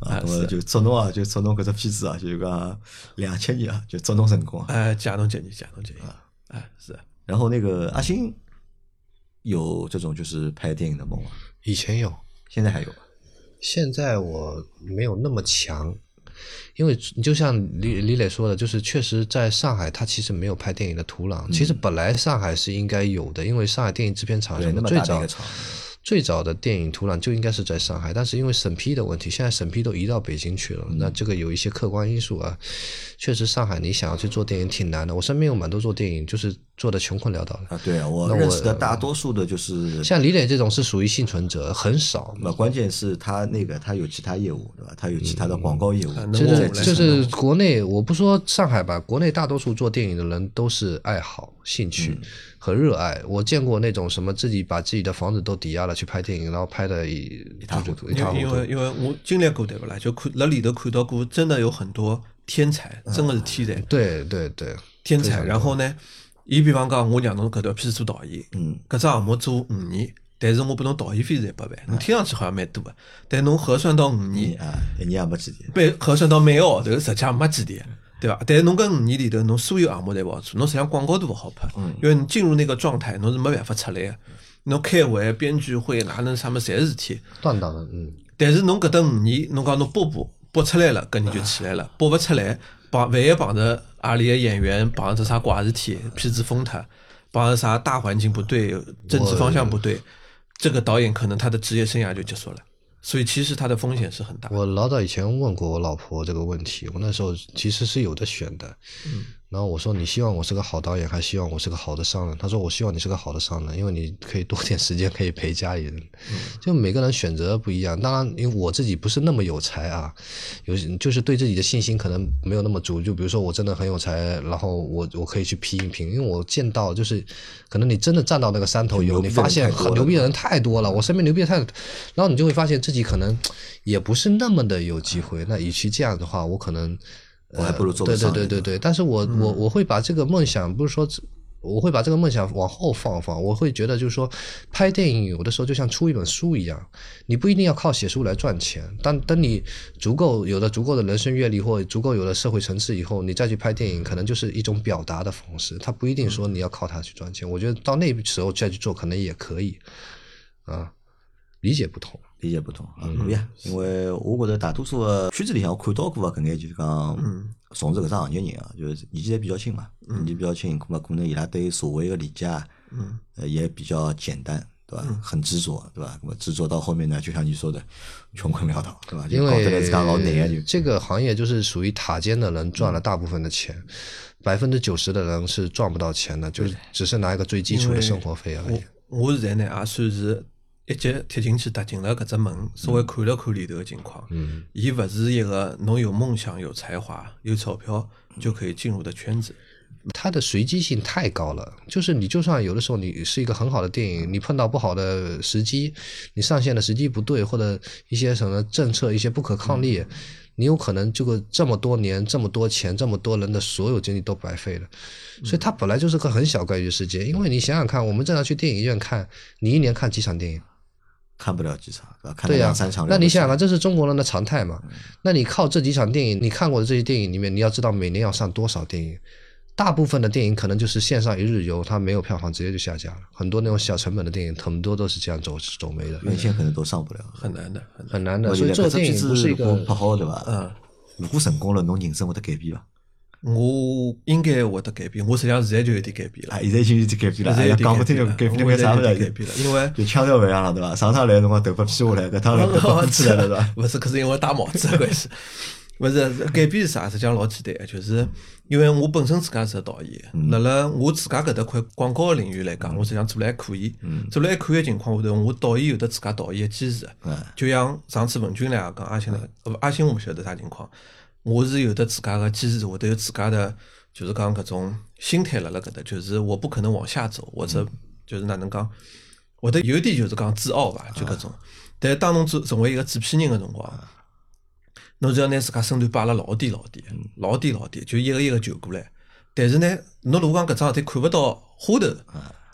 啊，那么就祝侬啊，就祝侬搿只片子啊，就讲两千年啊，就祝侬成功啊。哎，假侬建议，假侬建议，哎，是的。然后那个阿星有这种就是拍电影的梦吗？以前有，现在还有吗？现在我没有那么强，因为你就像李李磊说的，就是确实在上海，他其实没有拍电影的土壤。其实本来上海是应该有的，因为上海电影制片厂对，什么么最早大的一个厂，最早的电影土壤就应该是在上海，但是因为审批的问题，现在审批都移到北京去了。那这个有一些客观因素啊，确实上海你想要去做电影挺难的。我身边有蛮多做电影，就是做的穷困潦倒的。啊，对啊，我那我认识的大多数的就是，像李磊这种是属于幸存者，很少。那关键是他那个他有其他业务，对吧？他有其他的广告业务，嗯就是那我来就是国内，我不说上海吧，国内大多数做电影的人都是爱好、兴趣嗯和热爱。我见过那种什么自己把自己的房子都抵押了去拍电影，然后拍的一一塌糊涂一塌糊涂因为因为。我经历过对不啦？就看辣里头看到过，真的有很多天才，真的是天才，对对对，天才。然后呢，伊比方讲，我让侬搿条片子做导演，嗯，搿只项目做五年，但是我拨侬导演费是一百万，侬听上去好像蛮多个，但侬核算到五年，啊，一年也没几天，被核算到每个号头，实际上没几钿，对伐？但是侬搿五年里头，侬所有项目侪勿好做，侬实际上广告都勿好拍，因为你进入那个状态，侬是没办法出来个。侬开会、编剧会，哪能啥么侪是事体。断档了，嗯，但是侬搿搭五年，侬讲侬播播播出来了，搿人就起来了；播勿出来，碰万一碰着阿里个演员碰着啥怪事体，片子封脱，碰着啥大环境不对，政治方向不对，这个导演可能他的职业生涯就结束了。所以其实它的风险是很大的。我老早以前问过我老婆这个问题，我那时候其实是有的选的。嗯然后我说：“你希望我是个好导演，还希望我是个好的商人？”他说：“我希望你是个好的商人，因为你可以多点时间可以陪家里人。嗯就每个人选择不一样，当然，因为我自己不是那么有才啊，有就是对自己的信心可能没有那么足。就比如说我真的很有才，然后我我可以去批一评，因为我见到就是可能你真的站到那个山头以后，你发现很牛逼的人太多了，我身边牛逼的太，然后你就会发现自己可能也不是那么的有机会。那与其这样的话，我可能。我还不如做个对对对对对，但是我我我会把这个梦想，不是说我会把这个梦想往后放放，我会觉得就是说，拍电影有的时候就像出一本书一样，你不一定要靠写书来赚钱。但等你足够有了足够的人生阅历或足够有了社会层次以后，你再去拍电影，可能就是一种表达的方式，它不一定说你要靠它去赚钱。我觉得到那时候再去做，可能也可以，啊，理解不同。理解不同啊，可以啊。因为我觉着大多数的圈子里向我看到过个搿眼就是讲从事搿只行业人啊，就是年纪侪比较轻嘛，年纪比较轻，咾么可能伊拉对所谓的理解啊，呃也比较简单，对吧？很执着，对吧？那么执着到后面呢，就像你说的，穷困潦倒，对吧？就因为。这个行业就是属于塔尖的人赚了大部分的钱，百分之九十的人是赚不到钱的，就是只是拿一个最基础的生活费而已。我我现在呢也算是一脚踢进去踏进了搿只门，稍微看了看里头个情况。嗯，伊勿是一个侬有梦想、有才华、有钞票就可以进入的圈子。它的随机性太高了，就是你就算有的时候你是一个很好的电影，你碰到不好的时机，你上线的时机不对，或者一些什么政策一些不可抗力，你有可能这个这么多年这么多钱这么多人的所有精力都白费了，所以它本来就是个很小概率事件。因为你想想看，我们正常去电影院看，你一年看几场电影？看不了几场，对吧？看两三场。那你想想看，这是中国人的常态嘛？那你靠这几场电影，你看过的这些电影里面，你要知道每年要上多少电影。大部分的电影可能就是线上一日游，它没有票房，直接就下架了。很多那种小成本的电影，很多都是这样走走没的，院线可能都上不了。很难的，很难。的。我所以做电影不是一个拍好，的吧？嗯，如果成功了，侬人生会得改变伐？我应该会得改变，我实际上现在就有点改变了啊，。现在已经有点改变了，现在讲不听就改变我了，啥物事现在有点改变了因为就腔调勿一样了，对伐？上趟来的辰光头发披下来，搿趟来头发披起来了，对伐？不是，可是因为戴帽子的关系。勿是改变是啥？实际上老简单，就是因为我本身自家是个导演，辣辣我自家搿搭块广告的领域来讲，我实际上做了还可以。做了还可以的情况下头，我导演有得自家导演的坚持。就像上次文军来也讲，阿星来，阿星我勿晓得啥情况，我是有的自家的坚持，会得有自家的，就是讲搿种心态辣辣搿搭，就是我不可能往下走，或者就是哪能讲，会得有一点就是讲自傲吧，就搿种。但当侬做成为一个制片人个辰光，侬就要拿自家身段摆了老低老低，老低老低，就一个一个求过来。但是呢，侬如果讲搿桩事体看勿到花头，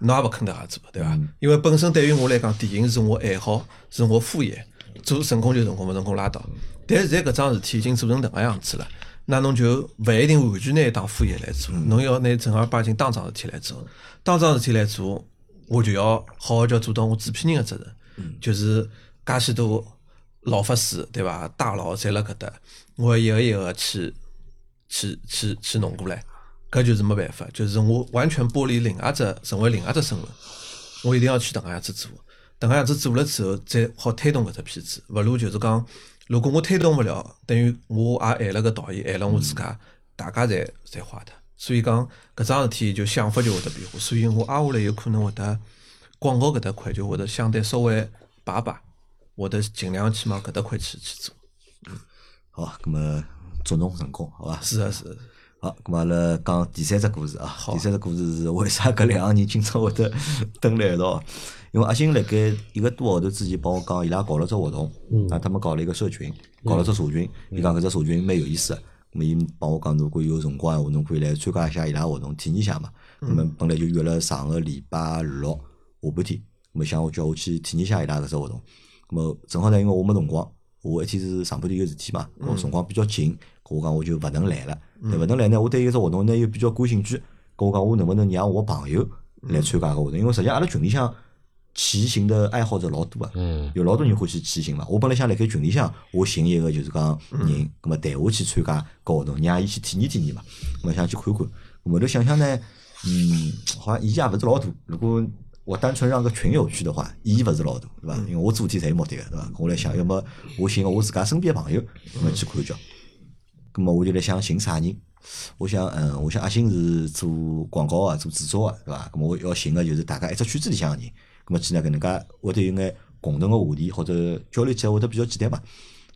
侬也勿肯得下做，对伐？因为本身对于我来讲，电影是我爱好，是我副业，做成功就成功，勿成功拉倒。但是现在搿桩事体已经做成迭个样子了，那侬就勿一定完全拿伊当副业来做，侬要拿正儿八经当桩事体来做。当桩事体来做，我就要好好叫做到我制片人个责任，就是介许多老法师对伐？大佬侪辣搿搭，我要一个一个去去去去弄过来，搿就是没办法，就是我完全剥离另外只成为另外只身份，我一定要去迭个样子做，迭个样子做了之后，再好推动搿只片子。勿如就是讲，如果我推动勿了，等于我也害了个导演，害了我自家，大家侪侪坏脱。所以讲搿桩事体就想法就会得变化，所以我挨下来有可能会得广告搿搭块就会得相对稍微摆摆，会得尽量去往搿搭块去去做。好，咁么祝侬成功，好伐？是啊是啊，好，咁么阿拉讲第三只故事啊。第三只故事是为啥搿两个人今朝会得蹲辣一道？因为阿星辣盖一个多号头之前帮我讲，伊拉搞了只活动，啊，他们搞了一个社群，搞了只社群，伊讲搿只社群蛮有意思个。伊帮我讲，如果有辰光闲话，侬可以来参加一下伊拉活动，体验一下嘛。咁么本来就约了上个礼拜六下半天，咁么想我叫我去体验一下伊拉搿只活动。咁么正好呢，因为我没辰光，我一天是上半天有事体嘛，我辰光比较紧，搿我讲我就勿能来了。对勿能来呢，我对伊只活动呢又比较感兴趣，搿我讲我能不能让我朋友来参加搿活动？因为实际上阿拉群里向骑行的爱好者老多啊，嗯有老多人欢喜骑行嘛。我本来想辣盖群里向，我寻一个就是讲人，葛么带我去参加搿活动，让伊去体验体验嘛。葛末想去看看。后头想想呢，嗯，好像意义也勿是老大。如果我单纯让个群友去的话，意义勿是老大，对伐？因为我做事体侪有目的个，对伐？我来想，要么我寻个我自家身边个朋友，葛末去看叫。葛么我就来想寻啥人？我想，嗯，我想阿星是做广告啊，做制作啊，对伐？葛末我要寻个就是大家一只圈子里向个人，葛末去呢搿能介会得有眼共同个话题或者交流起来会得比较简单嘛。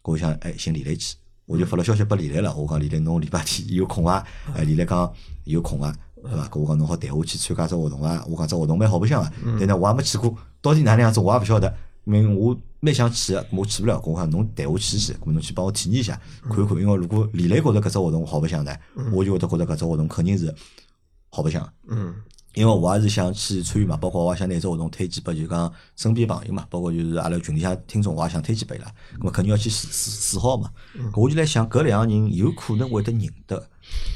搿我想，哎，寻李磊去，我就发了消息拨李磊了。我讲李磊，侬礼拜天有空伐？哎，李磊讲有空啊，对伐？搿我讲侬好带我去参加只活动伐。我讲只活动蛮好白相个，但呢我还没去过，到底哪能样子我也勿晓得。因为我蛮想去个，我去勿了。搿我讲侬带我去去，搿侬去帮我体验一下，看一看。因为如果李磊觉着搿只活动好白相呢，我就会得觉着搿只活动肯定是好白相个。嗯因为我也是想去参与嘛，包括我也想拿只活动推荐拨就讲身边朋友嘛，包括就是阿拉群里向听众，我也想推荐拨伊拉，咁么肯定要去试试试好嘛。搿我就来想，搿两个人有可能会得认得。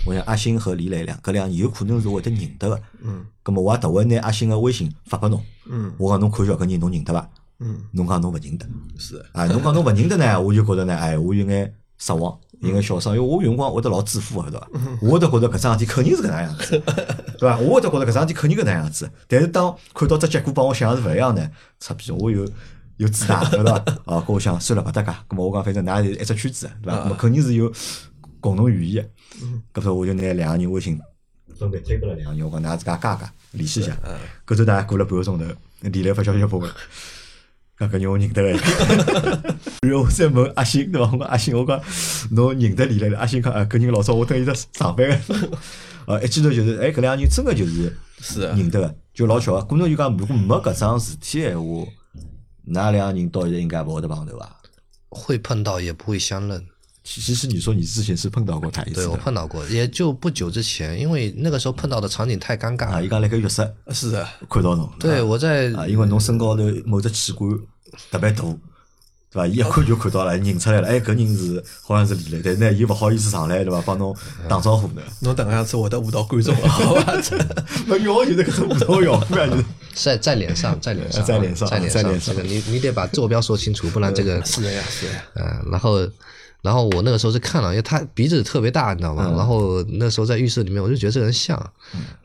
我想阿星和李磊两搿两个人有可能是会得认得个。嗯咁么我也特会拿阿星个微信发拨侬，嗯我讲侬看叫搿人侬认得伐？嗯，侬讲侬勿认得，是的，啊，侬讲侬勿认得呢，我就觉着呢，哎，我有眼失望，有眼小伤，因为我有辰光会得老自负个，对伐？我会得觉着搿桩事体肯定是搿能样子，对伐？我会得觉着搿桩事体肯定搿能样子，但是当看到只结果帮我想的是勿一样呢，擦逼，我有有自大，对伐？啊，搿我想算了，勿搭界，搿么我讲反正㑚是一只圈子，对伐？搿么肯定是有共同语言个，搿时候我就拿两个人微信分别推拨了两个人，我讲㑚自家加加联系一下。搿头大概过了半个钟头，李来发消息拨我，讲搿人我认得个。然后我再问阿星对伐？我讲阿星，我讲侬认得李来了？阿星讲啊，搿人老早我等伊在上班个。呃，一记头就是，哎，搿两个人真个就是是的认得个，就老巧个。可能就讲，如果没搿桩事体闲话，㑚两个人到现在应该勿会得碰头伐？会碰到也不会相认。其其实你说你之前是碰到过他一次对我碰到过，也就不久之前，因为那个时候碰到的场景太尴尬啊，了。伊讲辣盖浴室是的，看到侬，对，我在啊，因为侬身高头某只器官特别大，对伐？伊一看就看到了，认出来了，哎，搿人是好像是李磊，但是呢，伊勿好意思上来，对伐？帮侬打招呼呢。侬等下子我得误导观众了，好吧？没要就是搿种舞蹈效果啊，就是。在在脸上，在脸上啊，在脸上在脸上这个你你得把坐标说清楚，不然这个是的呀，是的呀，嗯，然后，然后我那个时候是看了，因为他鼻子特别大，你知道吗？然后那时候在浴室里面，我就觉得这个人像，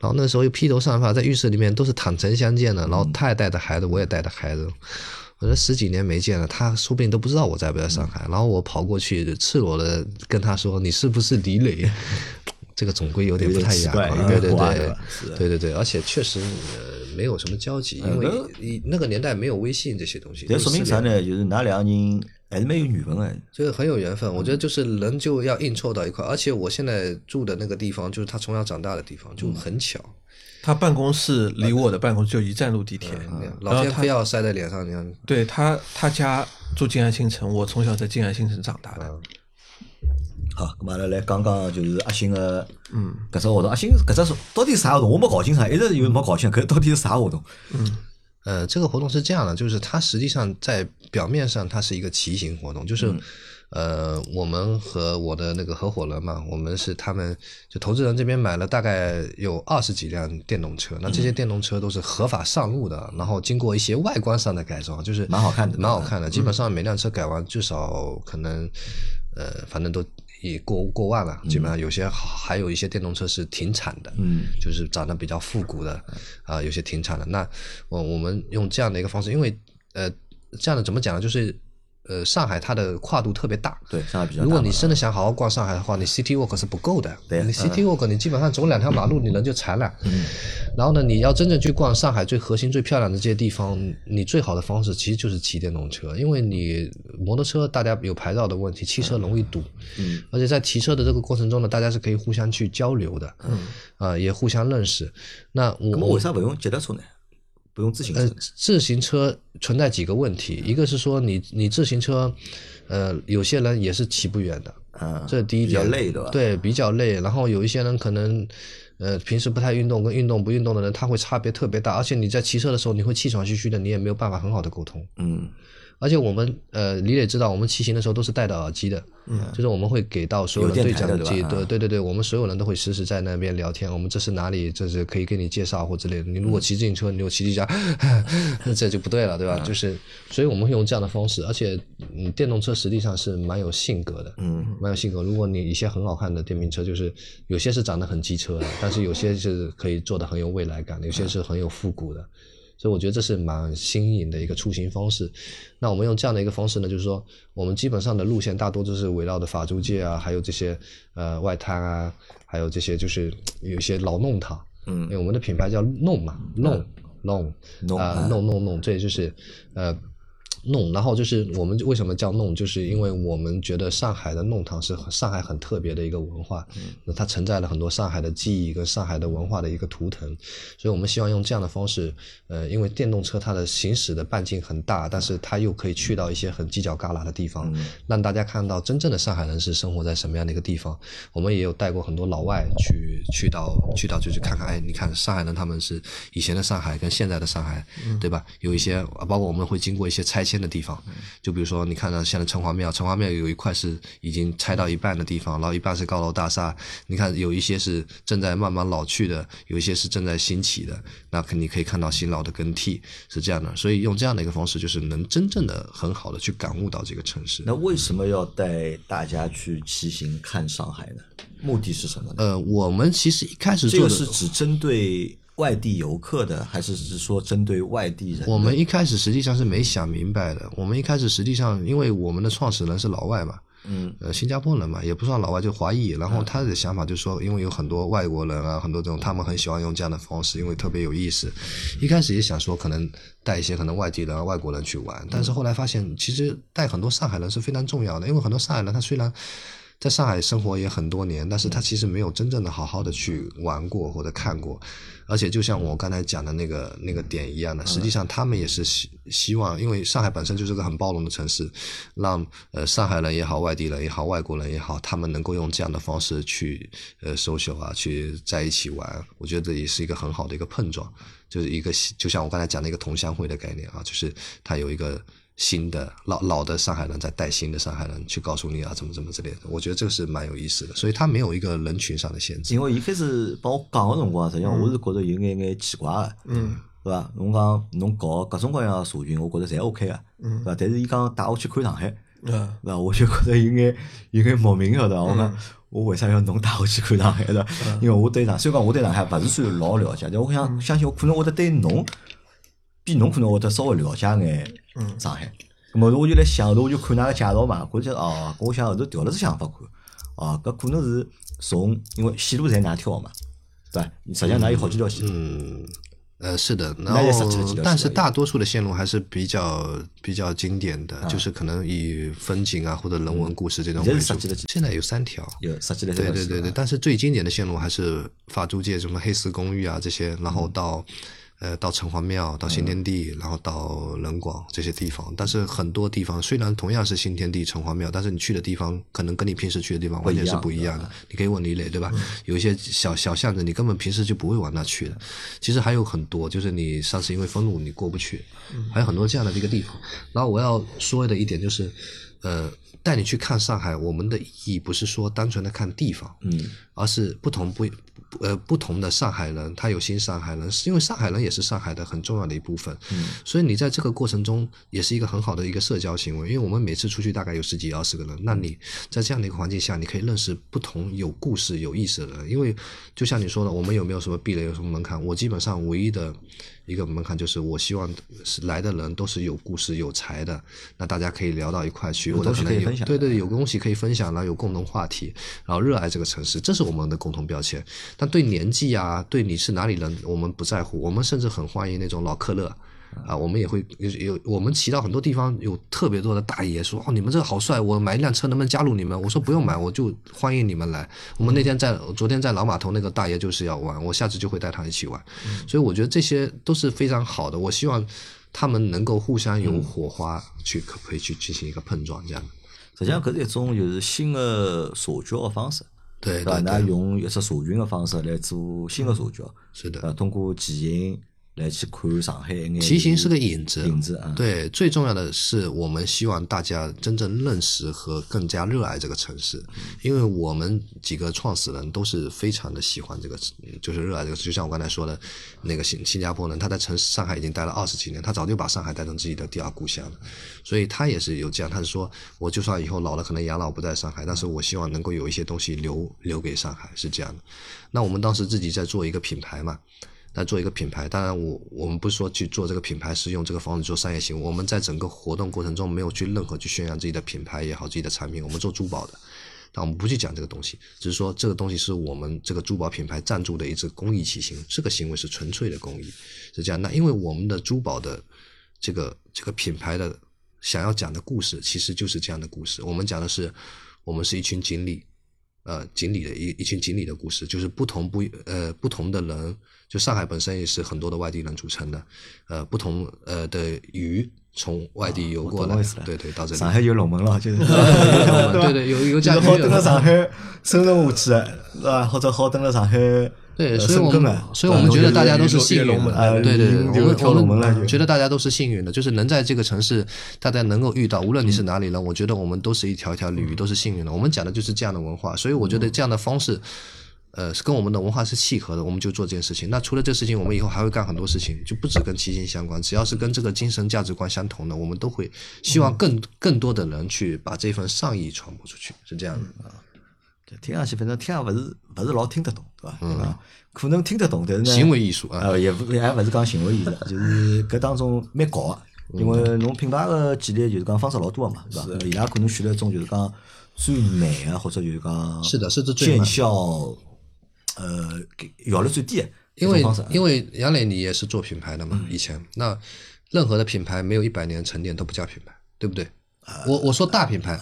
然后那时候又披头散发，在浴室里面都是坦诚相见的，然后他也带着孩子，我也带着孩子，我说十几年没见了，他说不定都不知道我在不在上海，然后我跑过去赤裸的跟他说：“你是不是李磊？” 这个总归有点不太一样对对对对对对对，而且确实呃没有什么交集，因为那个年代没有微信这些东西，但说明啥呢？就是哪两个人还是蛮有缘分哎。就是很有缘分，我觉得就是人就要硬凑到一块，而且我现在住的那个地方就是他从小长大的地方，就很巧，他办公室离我的办公室就一站路地铁，那样然后他老天非要塞在脸上，你看，对他他家住静安新城，我从小在静安新城长大的，好，咁阿拉来讲讲就是阿星个，嗯，搿只活动，阿星搿只是到底啥活动？我没搞清楚，一直有没搞清，搿到底是啥活动？嗯呃，这个活动是这样的，就是它实际上在表面上它是一个骑行活动，就是。呃，我们和我的那个合伙人嘛，我们是他们就投资人这边买了大概有二十几辆电动车，那这些电动车都是合法上路的，然后经过一些外观上的改装，就是蛮好看的蛮好看的。基本上每辆车改完至少可能呃，反正都也过过万了。基本上有些还有一些电动车是停产的，嗯，就是长得比较复古的啊、有些停产的。那我我们用这样的一个方式，因为呃，这样的怎么讲呢？就是呃，上海它的跨度特别大。对，上海比较大。如果你真的想好好逛上海的话，你 City Walk 是不够的。对你 City Walk 你基本上走两条马路，你人就馋了。嗯。然后呢，你要真正去逛上海最核心、最漂亮的这些地方，你最好的方式其实就是骑电动车，因为你摩托车大家有牌照的问题，汽车容易堵。嗯。而且在骑车的这个过程中呢，大家是可以互相去交流的。嗯。啊，也互相认识。那我那为啥不用脚踏车呢？不用自行车呃？，自行车存在几个问题，一个是说你你自行车，呃，有些人也是骑不远的，嗯，这是第一比较点。累对吧？对，比较累。然后有一些人可能，呃，平时不太运动，跟运动不运动的人，他会差别特别大。而且你在骑车的时候，你会气喘吁吁的，你也没有办法很好的沟通。嗯，而且我们呃，李磊知道，我们骑行的时候都是戴着耳机的，嗯，就是我们会给到所有的对讲机，对对对对，我们所有人都会实时在那边聊天，我们这是哪里，这是可以给你介绍或之类的。你如果骑自行车，你就骑骑下，那这就不对了，对吧？就是，所以我们会用这样的方式，而且嗯，电动车实际上是蛮有性格的，嗯，蛮有性格。如果你一些很好看的电瓶车，就是有些是长得很机车的，但是有些是可以做的很有未来感的，有些是很有复古的。所以我觉得这是蛮新颖的一个出行方式。那我们用这样的一个方式呢，就是说我们基本上的路线大多都是围绕着法租界啊，还有这些呃外滩啊，还有这些就是有一些老弄堂。嗯因为我们的品牌叫弄嘛，弄弄弄啊嗯弄弄弄，这就是呃。弄，然后就是我们为什么叫弄，就是因为我们觉得上海的弄堂是上海很特别的一个文化，那它承载了很多上海的记忆跟上海的文化的一个图腾，所以我们希望用这样的方式，呃，因为电动车它的行驶的半径很大，但是它又可以去到一些很犄角旮旯的地方，让大家看到真正的上海人是生活在什么样的一个地方。我们也有带过很多老外去去到去到就去看看，哎，你看上海人他们是以前的上海跟现在的上海，对吧？有一些包括我们会经过一些拆迁的地方，就比如说你看到现在城隍庙，城隍庙有一块是已经拆到一半的地方，然后一半是高楼大厦，你看有一些是正在慢慢老去的，有一些是正在兴起的，那肯定可以看到新老的更替是这样的，所以用这样的一个方式，就是能真正的很好的去感悟到这个城市。那为什么要带大家去骑行看上海呢？目的是什么呢？呃，我们其实一开始这个做的是只针对外地游客的，还是是说针对外地人？我们一开始实际上是没想明白的。我们一开始实际上，因为我们的创始人是老外嘛，嗯，呃，新加坡人嘛，也不算老外，就华裔。然后他的想法就是说，因为有很多外国人啊，很多这种，他们很喜欢用这样的方式，因为特别有意思。一开始也想说，可能带一些可能外地人啊、外国人去玩，但是后来发现，其实带很多上海人是非常重要的，因为很多上海人他虽然。在上海生活也很多年，但是他其实没有真正的好好的去玩过或者看过，而且就像我刚才讲的那个那个点一样的，实际上他们也是希希望，因为上海本身就是个很包容的城市，让呃上海人也好，外地人也好，外国人也好，他们能够用这样的方式去呃 social 啊，去在一起玩，我觉得也是一个很好的一个碰撞，就是一个就像我刚才讲的一个同乡会的概念啊，就是它有一个。新的老老的上海人在带新的上海人去告诉你啊，怎么怎么之类的，我觉得这个是蛮有意思的，所以他没有一个人群上的限制。因为一开始帮我讲的辰光，实际上我是觉得有眼眼奇怪的，嗯，对吧？侬讲侬搞各种各样的社群，我觉得侪 OK 个，嗯对吧？但是伊讲带我去看上海，嗯对伐？我就觉得有眼有眼莫名个，对伐？我讲我为啥要侬带我去看上海对伐？因为我对上虽然讲我对上海勿是算老了解，但我想相信我可能会得对侬比侬可能会得稍微了解眼上海。咁么我就来想，我就看㑚个介绍嘛，我就哦，我想后头调了只想法看，哦，搿可能是从因为线路侪㑚挑嘛，对伐？实际上㑚有好几条线，嗯，呃，是的，然后但是大多数的线路还是比较比较经典的，就是可能以风景啊或者人文故事这种为主现在有三条，有设计了对对对对，对，但是最经典的线路还是法租界，什么黑石公寓啊这些，然后到。呃，到城隍庙，到新天地，然后到人广这些地方，但是很多地方虽然同样是新天地、城隍庙，但是你去的地方可能跟你平时去的地方完全是不一样的。你可以问李磊，对吧？有一些小小巷子，你根本平时就不会往那去的。其实还有很多，就是你上次因为封路你过不去，还有很多这样的一个地方。然后我要说的一点就是，呃，带你去看上海，我们的意义不是说单纯的看地方，嗯，而是不同不呃不同的上海人，他有新上海人，是因为上海人也是上海的很重要的一部分，嗯所以你在这个过程中也是一个很好的一个社交行为，因为我们每次出去大概有十几二十个人，那你在这样的一个环境下，你可以认识不同有故事、有意思的人，因为就像你说的，我们有没有什么壁垒，有什么门槛？我基本上唯一的。一个门槛就是我希望是来的人都是有故事有才的，那大家可以聊到一块去，或者可能有对对有东西可以分享，然后有共同话题，然后热爱这个城市，这是我们的共同标签。但对年纪啊，对你是哪里人，我们不在乎，我们甚至很欢迎那种老客乐。啊，我们也会有有，我们骑到很多地方，有特别多的大爷说：“哦，你们这个好帅，我买一辆车能不能加入你们？”我说：“不用买，我就欢迎你们来。”我们那天在昨天在老码头那个大爷就是要玩，我下次就会带他一起玩。所以我觉得这些都是非常好的。我希望他们能够互相有火花，去可可以去进行一个碰撞，这样。实际上，搿是一种就是新的社交的方式，对吧？那用一只社群的方式来做新的社交，是的。呃，通过骑行。来去看上海，骑行是个引子，引子啊。对，最重要的是，我们希望大家真正认识和更加热爱这个城市，因为我们几个创始人都是非常的喜欢这个，就是热爱这个。就像我刚才说的，那个新新加坡人，他在城市上海已经待了二十几年，他早就把上海当成自己的第二故乡了，所以他也是有这样，他是说，我就算以后老了，可能养老不在上海，但是我希望能够有一些东西留留给上海，是这样的。那我们当时自己在做一个品牌嘛。来做一个品牌，当然我我们不是说去做这个品牌是用这个房子做商业行为，我们在整个活动过程中没有去任何去宣扬自己的品牌也好，自己的产品，我们做珠宝的，但我们不去讲这个东西，只是说这个东西是我们这个珠宝品牌赞助的一次公益骑行，这个行为是纯粹的公益，是这样。那因为我们的珠宝的这个这个品牌的想要讲的故事，其实就是这样的故事，我们讲的是我们是一群锦鲤。呃，锦鲤的一一群锦鲤的故事，就是不同不呃不同的人，就上海本身也是很多的外地人组成的，呃，不同呃的鱼从外地游过来，对对，到这里。上海有龙门了，就是 对对，有有家好等了上海生存下去，是吧？或者好等了上海。对，所以我们所以我们觉得大家都是幸运的，对对对，我们觉得大家都是幸运的，就是能在这个城市，大家能够遇到，无论你是哪里人，我觉得我们都是一条一条鲤鱼，都是幸运的。我们讲的就是这样的文化，所以我觉得这样的方式，呃，是跟我们的文化是契合的，我们就做这件事情。那除了这事情，我们以后还会干很多事情，就不止跟骑行相关，只要是跟这个精神价值观相同的，我们都会希望更更多的人去把这份善意传播出去，是这样的啊。听上去反正听也勿是勿是老听得懂，对吧？嗯，可能听得懂，但是呢，行为艺术啊，也勿还勿是讲行为艺术，就是搿当中蛮搞个，因为侬品牌个建立就是讲方式老多个嘛，是吧？伊拉可能选了一种就是讲最慢啊，或者就是讲是的，是这见效，呃，效率最低个因为因为杨磊你也是做品牌的嘛，以前那任何的品牌没有一百年沉淀都不叫品牌，对不对？我我说大品牌。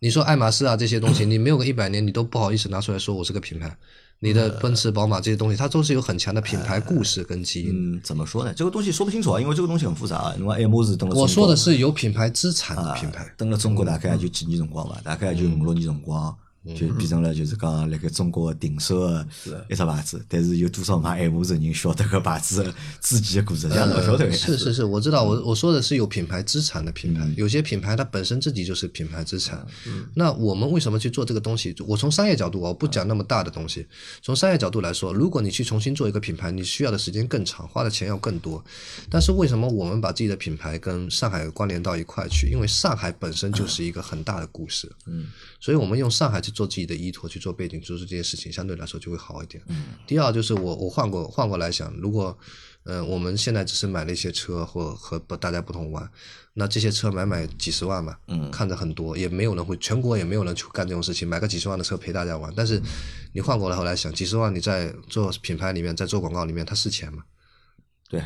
你说爱马仕啊这些东西，你没有个一百年，你都不好意思拿出来说我是个品牌。你的奔驰、宝马这些东西，它都是有很强的品牌故事跟基因。嗯，怎么说呢？这个东西说不清楚啊，因为这个东西很复杂啊。因为爱马仕登了，我说的是有品牌资产的品牌，登了中国大概就几年辰光吧，大概就五六年辰光。就变成了就是讲辣盖中国顶手的一只牌子，但是有多少买爱马仕人晓得个牌子自己的故事，像老晓得是是是，我知道，我我说的是有品牌资产的品牌，有些品牌它本身自己就是品牌资产。那我们为什么去做这个东西？我从商业角度，我不讲那么大的东西。从商业角度来说，如果你去重新做一个品牌，你需要的时间更长，花的钱要更多。但是为什么我们把自己的品牌跟上海关联到一块去？因为上海本身就是一个很大的故事。嗯。所以我们用上海去做自己的依托，去做背景，做出这些事情，相对来说就会好一点。第二就是我我换过换过来想，如果呃我们现在只是买了一些车或和大家不同玩，那这些车买买几十万嘛，看着很多，也没有人会全国也没有人去干这种事情，买个几十万的车陪大家玩。但是你换过来后来想，几十万你在做品牌里面，在做广告里面，它是钱嘛？对，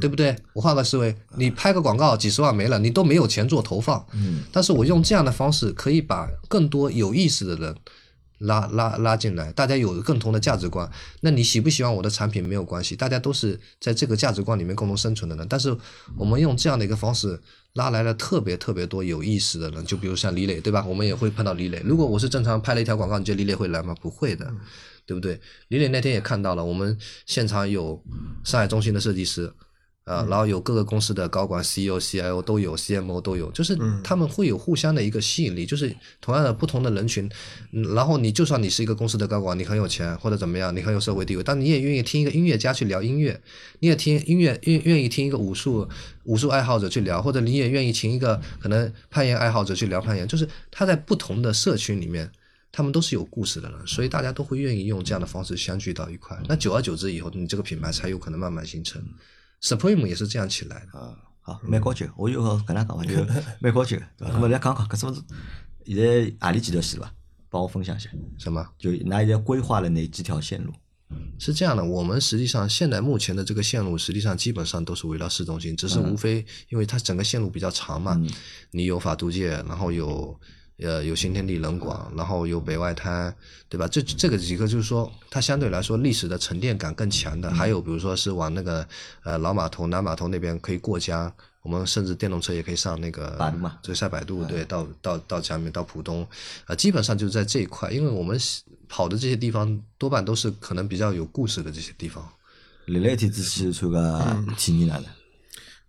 对不对？我换个思维，你拍个广告几十万没了，你都没有钱做投放。嗯，但是我用这样的方式，可以把更多有意思的人拉拉拉进来，大家有共同的价值观。那你喜不喜欢我的产品没有关系，大家都是在这个价值观里面共同生存的人。但是我们用这样的一个方式拉来了特别特别多有意思的人，就比如像李磊，对吧？我们也会碰到李磊。如果我是正常拍了一条广告，你觉得李磊会来吗？不会的。对不对？李磊那天也看到了，我们现场有上海中心的设计师，啊，然后有各个公司的高管、CEO、CIO 都有，CMO 都有，就是他们会有互相的一个吸引力，就是同样的不同的人群，嗯然后你就算你是一个公司的高管，你很有钱或者怎么样，你很有社会地位，但你也愿意听一个音乐家去聊音乐，你也听音乐愿愿意听一个武术武术爱好者去聊，或者你也愿意请一个可能攀岩爱好者去聊攀岩，就是他在不同的社群里面。他们都是有故事的人，所以大家都会愿意用这样的方式相聚到一块。那久而久之以后，你这个品牌才有可能慢慢形成。Supreme 也是这样起来的。啊，好，蛮高级。我就搿能讲伐，就蛮高级个，对伐？咁么来讲讲，搿种是现在阿里几条线伐？帮我分享一下。什么？就㑚现在规划了哪几条线路？是这样的，我们实际上现在目前的这个线路，实际上基本上都是围绕市中心，只是无非因为它整个线路比较长嘛，你有法租界，然后有。呃，有新天地人广，然后有北外滩，对吧？这这个几个就是说，它相对来说历史的沉淀感更强的。还有比如说是往那个呃老码头、南码头那边可以过江，我们甚至电动车也可以上那个百度嘛，就下百度，对，到到到江面到浦东，呃，基本上就是在这一块，因为我们跑的这些地方多半都是可能比较有故事的这些地方。你那天之前穿个体验哪能？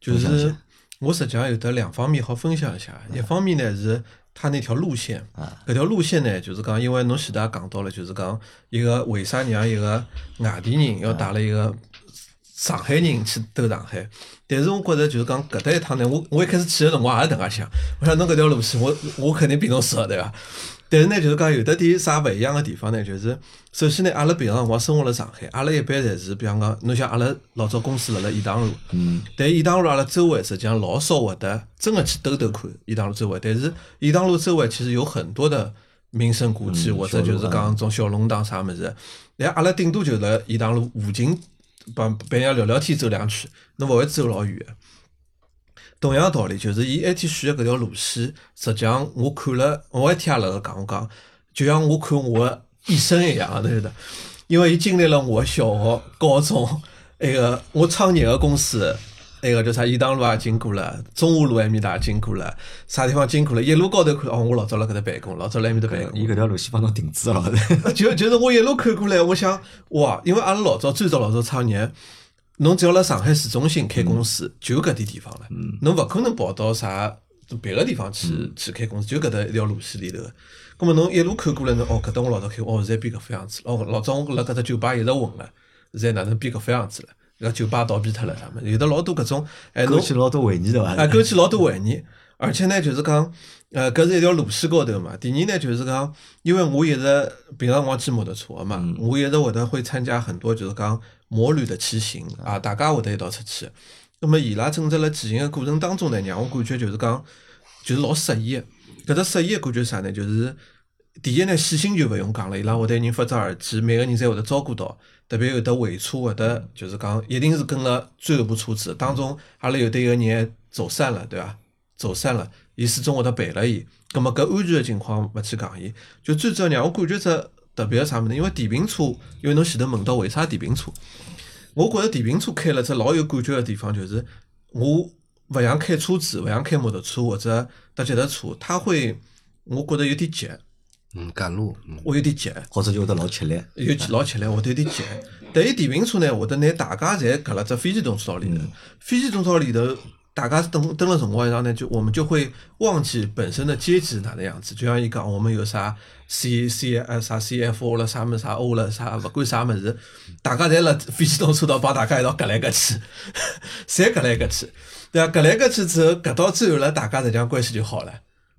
就是我实际上有得两方面好分享一下，一方面呢是。他那条路线，搿条路线呢，就是讲，因为侬前头也讲到了，就是讲一个为啥让一个外地人要带了一个上海人去兜上海？但是我觉着就是讲搿搭一趟呢，我我一开始去的辰光也是迭介想，我想侬搿条路线，我我肯定比侬熟，对伐？但是呢，就是讲有的点啥勿一样的地方呢？就是首先呢，阿拉平常辰光生活辣上海，阿拉一般侪是，比方讲，侬像阿拉老早公司辣辣颐堂路，嗯，但颐堂路阿拉周围实际上老少会得真个去兜兜看颐堂路周围。但是颐堂路周围其实有很多的名胜古迹，或者就是讲种小弄堂啥物事。但阿拉顶多就辣颐堂路附近帮别人家聊聊天走两圈，侬勿会走老远。同样道理，就是伊埃天选的搿条路线，实际上我看了，我一天也辣盖讲，我讲，就像我看我的一生一样，对的。因为伊经历了我小学、高中，那个我创业个公司，那个叫啥颐堂路也经过了，中华路埃面搭也经过了，啥地方经过了，一路高头看，哦，我老早辣搿搭办公，老早辣埃面搭办公。伊搿条路线帮侬定制了，就就是我一路看过来，我想，哇，因为阿拉老早最早老早创业。侬只要辣上海市中心开公司，就搿点地方了。侬勿可能跑到啥别个地方去去开公司，就搿搭一条路线里头。葛末侬一路看过来，侬哦，搿搭我老早开，哦，现在变搿副样子了。哦，老早我辣搿搭酒吧一直混了，现在哪能变搿副样子了？搿酒吧倒闭脱了，啥物事？有的老多搿种，哎，勾起老多回忆对伐？啊，勾起老多回忆。而且呢，就是讲，呃，搿是一条路线高头嘛。第二呢，就是讲，因为我一直平常我骑摩托车嘛，我一直会得会参加很多，就是讲。摩旅的骑行啊，大家会得一道出去。那么伊拉正在辣骑行的过程当中呢，让我感觉就是讲，就是老适意。搿只适意的感觉啥呢？就是第一呢，细心就勿用讲了，伊拉会得人发只耳机，每个人侪会得照顾到。特别有的尾车会得，就是讲一定是跟了最后部车子当中，阿拉有的一个人走散了，对伐？走散了，伊始终会得陪了伊。葛么搿安全的情况勿去讲伊，就最主要让我感觉只。特别个啥物事？因为电瓶车，因为侬前头问到为啥电瓶车，我觉着电瓶车开了只老有感觉个地方，就是我勿像开车子，勿像开摩托车或者搭脚踏车，它会我觉着有点急。嗯，赶路，我有点急，或者就会得老吃力，有老吃力，会得有点急。但伊电瓶车呢，会得拿大家侪隔辣只非机动车道里头，非机动车道里头。大家等等了辰光，然后呢，就我们就会忘记本身的阶级是哪能样子。就像伊讲，我们有啥 C C 呃啥 C F O 了，啥么啥 O 了，啥勿管啥么子，大家侪辣非机动车道帮大家一道隔来隔去，侪隔来隔去，对伐？隔来隔去之后，隔到最后了，大家实际上关系就好了，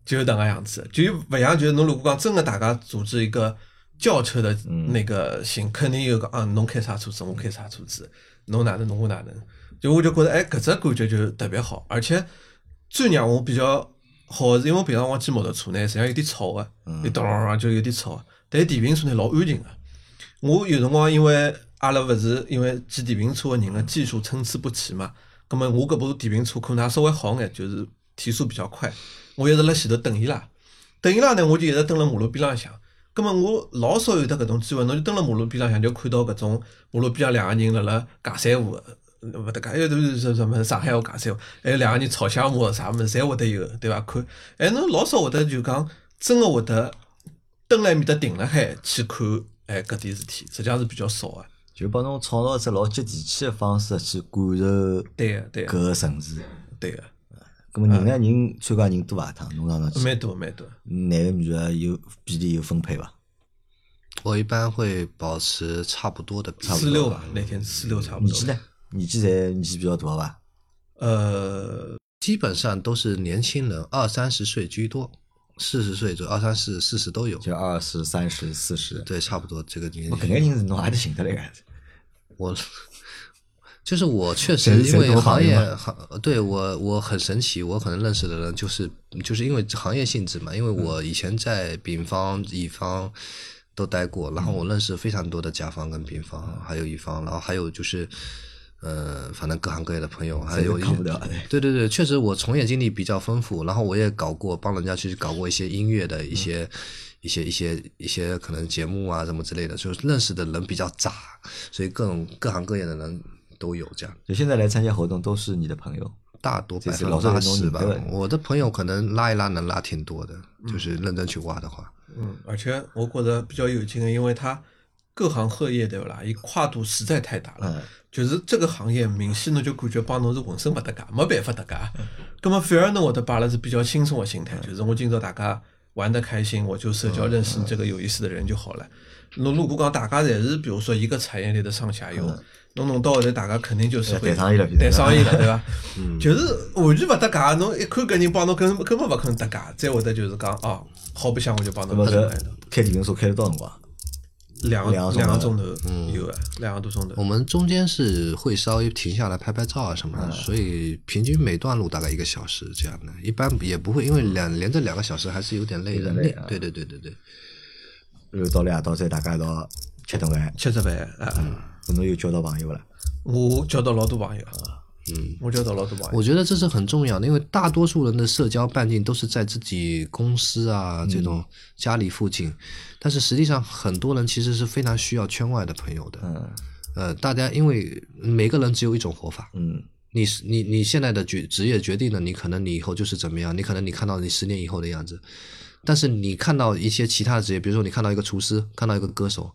就是迭个样子。就勿像就是侬如果讲真个大家组织一个轿车的那个行，肯定有个啊，侬开啥车子，我开啥车子，侬哪能，侬我哪能。就我就觉得，哎，搿只感觉就特别好，而且最让我比较好是，因为我平常我骑摩托车呢，实际上有点吵个，一咚咚就有点吵。但是电瓶车呢，老安静个。我有辰光因为阿拉勿是因为骑电瓶车个人个技术参差不齐嘛，葛末我搿部电瓶车可能稍微好眼，就是提速比较快。我一直辣前头等伊拉，等伊拉呢，我就一直蹲辣马路边浪向。葛末我老少有得搿种机会，侬就蹲辣马路边浪向，就看到搿种马路边上两个人辣辣尬三胡。勿得讲，还有都是什什么上海话讲三话，还有两个人吵相骂啥物事，侪会得有，对伐？看，哎，侬老少会得就讲，真个会得蹲辣埃面搭停辣海去看，哎，搿点事体，实际上是比较少个。就帮侬创造一只老接地气的方式去感受对个对个搿个城市。对个，咁么人呢？人参加人多伐？趟侬上趟去，蛮多蛮多。男个女个有比例有分配伐？我一般会保持差不多的比例。四六吧，那天四六差不多年纪。呢？年纪侪年纪比较大伐？呃，基本上都是年轻人，二三十岁居多，四十岁左右，二三十、四十都有。就二十三十、四十。对，差不多这个年我搿纪。眼人是侬还得寻得来个？我 就是我确实因为行业业行对我我很神奇，我可能认识的人就是就是因为行业性质嘛，因为我以前在丙方、乙方都待过，然后我认识非常多的甲方跟丙方，还有乙方，然后还有就是。呃，反正各行各业的朋友，还有对对对，确实我从业经历比较丰富，然后我也搞过帮人家去搞过一些音乐的一些、一些一些一些可能节目啊什么之类的，就是认识的人比较杂，所以各种各行各业的人都有这样。就现在来参加活动都是你的朋友。大多百分这是老之八十吧我的朋友可能拉一拉能拉挺多的，就是认真去挖的话。嗯，而且我觉得比较有劲的，因为它各行各业对勿啦，伊跨度实在太大了。嗯就是这个行业明显侬就感觉帮侬是浑身勿搭界，没办法搭界。葛么反而侬会得摆了是比较轻松的心态，就是我今朝大家玩得开心，我就社交认识这个有意思的人就好了。侬如果讲大家侪是比如说一个产业链的上下游，侬弄到后头大家肯定就是会谈生意了谈生意了，对伐？就是完全勿搭界，侬一看搿人帮侬根根本勿可能搭界，再会得就是讲哦，好白相我就帮侬搭界。开电瓶车开了多少辰光？两个两个钟两个钟头，有啊，两个多钟头。我。们中间是会稍微停下来拍拍照啊什么的，所以平均每段路大概一个小时这样的，一般也不会，因为两连着两个小时还是有点累的。累。对对对对对，然后到了夜到再大家一道吃顿饭，吃吃饭啊，搿侬有交到朋友勿啦？我交到老多朋友，嗯，我觉得老多朋友。我觉得这是很重要的，因为大多数人的社交半径都是在自己公司啊这种家里附近，但是实际上很多人其实是非常需要圈外的朋友的。嗯。呃，大家因为每个人只有一种活法，嗯。你是你你现在的决职业决定了你可能你以后就是怎么样，你可能你看到你十年以后的样子，但是你看到一些其他的职业，比如说你看到一个厨师，看到一个歌手，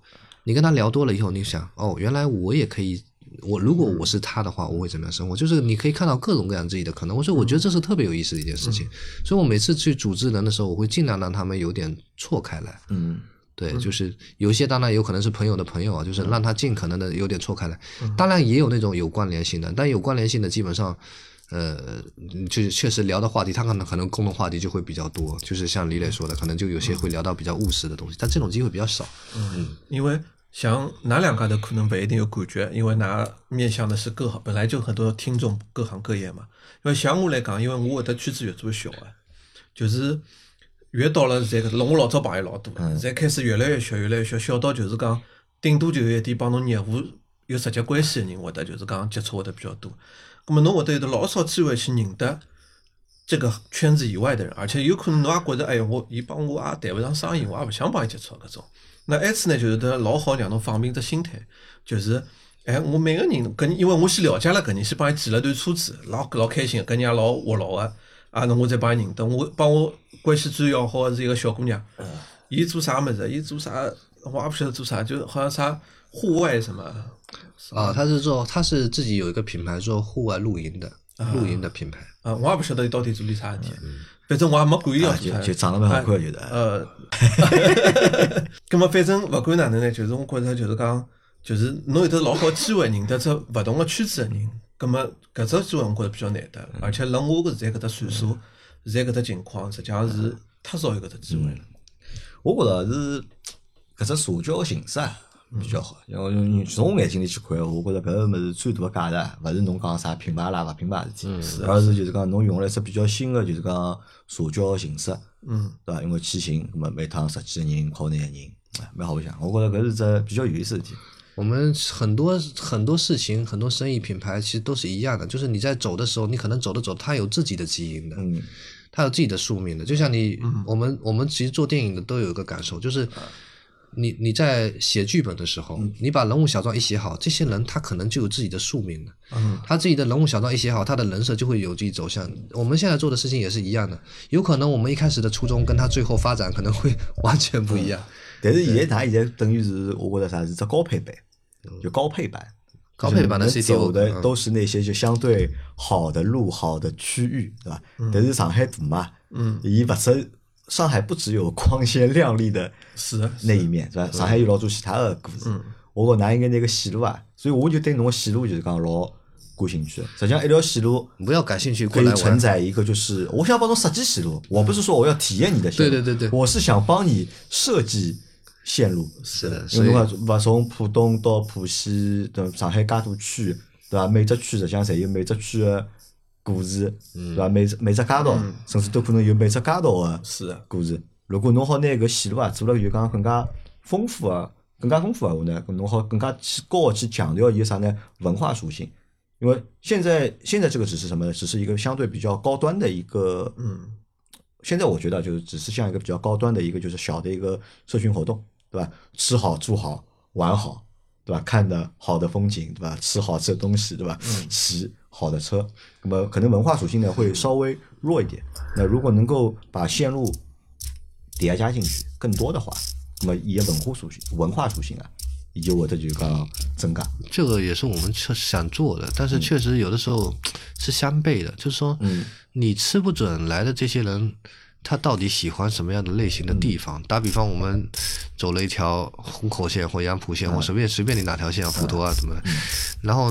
你跟他聊多了以后，你想哦，原来我也可以，我如果我是他的话，我会怎么样生活？就是你可以看到各种各样自己的可能。我说我觉得这是特别有意思的一件事情，所以我每次去组织人的时候，我会尽量让他们有点错开来。嗯对，就是有些当然有可能是朋友的朋友啊，就是让他尽可能的有点错开来。当然也有那种有关联性的，但有关联性的基本上，呃，就是确实聊的话题，他可能可能共同话题就会比较多。就是像李磊说的，可能就有些会聊到比较务实的东西，但这种机会比较少。嗯因为像哪两家头可能不一定有感觉，因为哪面向的是各行，本来就很多听众各行各业嘛。因为像我来讲，因为我会得圈子越做越小啊，就是越到了现在搿，我老早朋友老多的，现在开始越来越小，越来越小，小到就是讲，顶多就有一点帮侬业务有直接关系的人，会得就是讲接触会得比较多。咁么侬会得有得老少机会去认得这个圈子以外的人，而且有可能侬也觉着，哎呀，我伊帮我也谈勿上生意，我也勿想帮伊接触搿种。那埃次呢，就是得老好让侬放平只心态，就是，哎，我每个人搿人，因为我先了解了搿人，先帮伊骑了段车子，老老开心，搿人也老活络个，啊，那我再帮伊认得，我帮我关系最要好个是一个小姑娘，伊做啥么子？伊做啥？我也不晓得做啥，就好像啥户外什么，啊，他是做他是自己有一个品牌做户外露营的，露营的品牌。啊，我也不晓得伊到底做点啥事体，反正我也没管伊要做啥。就长得蛮好看就是呃，咁么反正勿管哪能呢，就是我觉着就是讲，就是侬有得老好机会认得出勿同个圈子个人，咁么搿只机会我觉着比较难得，而且辣我搿现在搿只岁数，现在搿只情况，实际上是太少有搿只机会了。我觉着是搿只社交形式啊比较好。因为从我眼睛里去看，我觉着搿个物事最大个价值，勿是侬讲啥品牌啦勿品牌事体，而是就是讲侬用了一只比较新的，就是讲社交形式，嗯，对伐？因为骑行，咁么每趟十几个人、靠廿个人，哎蛮好白相。我觉着搿是只比较有意思的事体。我们很多很多事情，很多生意品牌其实都是一样的，就是你在走的时候，你可能走着走，它有自己的基因的，嗯它有自己的宿命的。就像你，我们我们其实做电影的都有一个感受，就是你你在写剧本的时候，你把人物小传一写好，这些人他可能就有自己的宿命了，嗯他自己的人物小传一写好，他的人设就会有自己走向。我们现在做的事情也是一样的，有可能我们一开始的初衷跟他最后发展可能会 完全不一样。但是现在㑚现在等于是我觉得啥是只高配版，就高配版。高配版的是 City 走的嗯都是那些就相对好的路、好的区域，对吧？但是上海大嘛，嗯，伊勿只上海不只有光鲜亮丽的是，那一面，是吧？上海有老多其他的故事。我讲㑚应该那个线路啊，所以我就对侬个线路就是讲老感兴趣的。实际上，一条线路不要感兴趣可以。承载一个，就是我想帮侬设计线路，我不是说我要体验你的线路，对对对对我是想帮你设计线路。是的，因为侬讲勿从浦东到浦西，对伐？上海介多区，对伐？每只区实际上侪有每只区个故事，嗯对伐？每只每只街道，甚至都可能有每只街道个是的，故事。如果侬好拿搿线路啊做了就讲更加丰富啊，更加丰富啊话呢，搿侬好更加去高去强调伊个啥呢？文化属性。因为现在现在这个只是什么呢？只是一个相对比较高端的一个，嗯，现在我觉得就是只是像一个比较高端的一个就是小的一个社群活动，对吧？吃好住好玩好，对吧？看的好的风景，对吧？吃好吃的东西，对吧？嗯骑好的车，那么可能文化属性呢会稍微弱一点。那如果能够把线路叠加进去更多的话，那么伊个文化属性文化属性啊，以及我这就讲增加。这个也是我们确实想做的，但是确实有的时候是相悖的，就是说，嗯你吃不准来的这些人，他到底喜欢什么样的类型的地方。打比方，我们走了一条虹口线或杨浦线，我随便随便你哪条线，普陀啊什么的，然后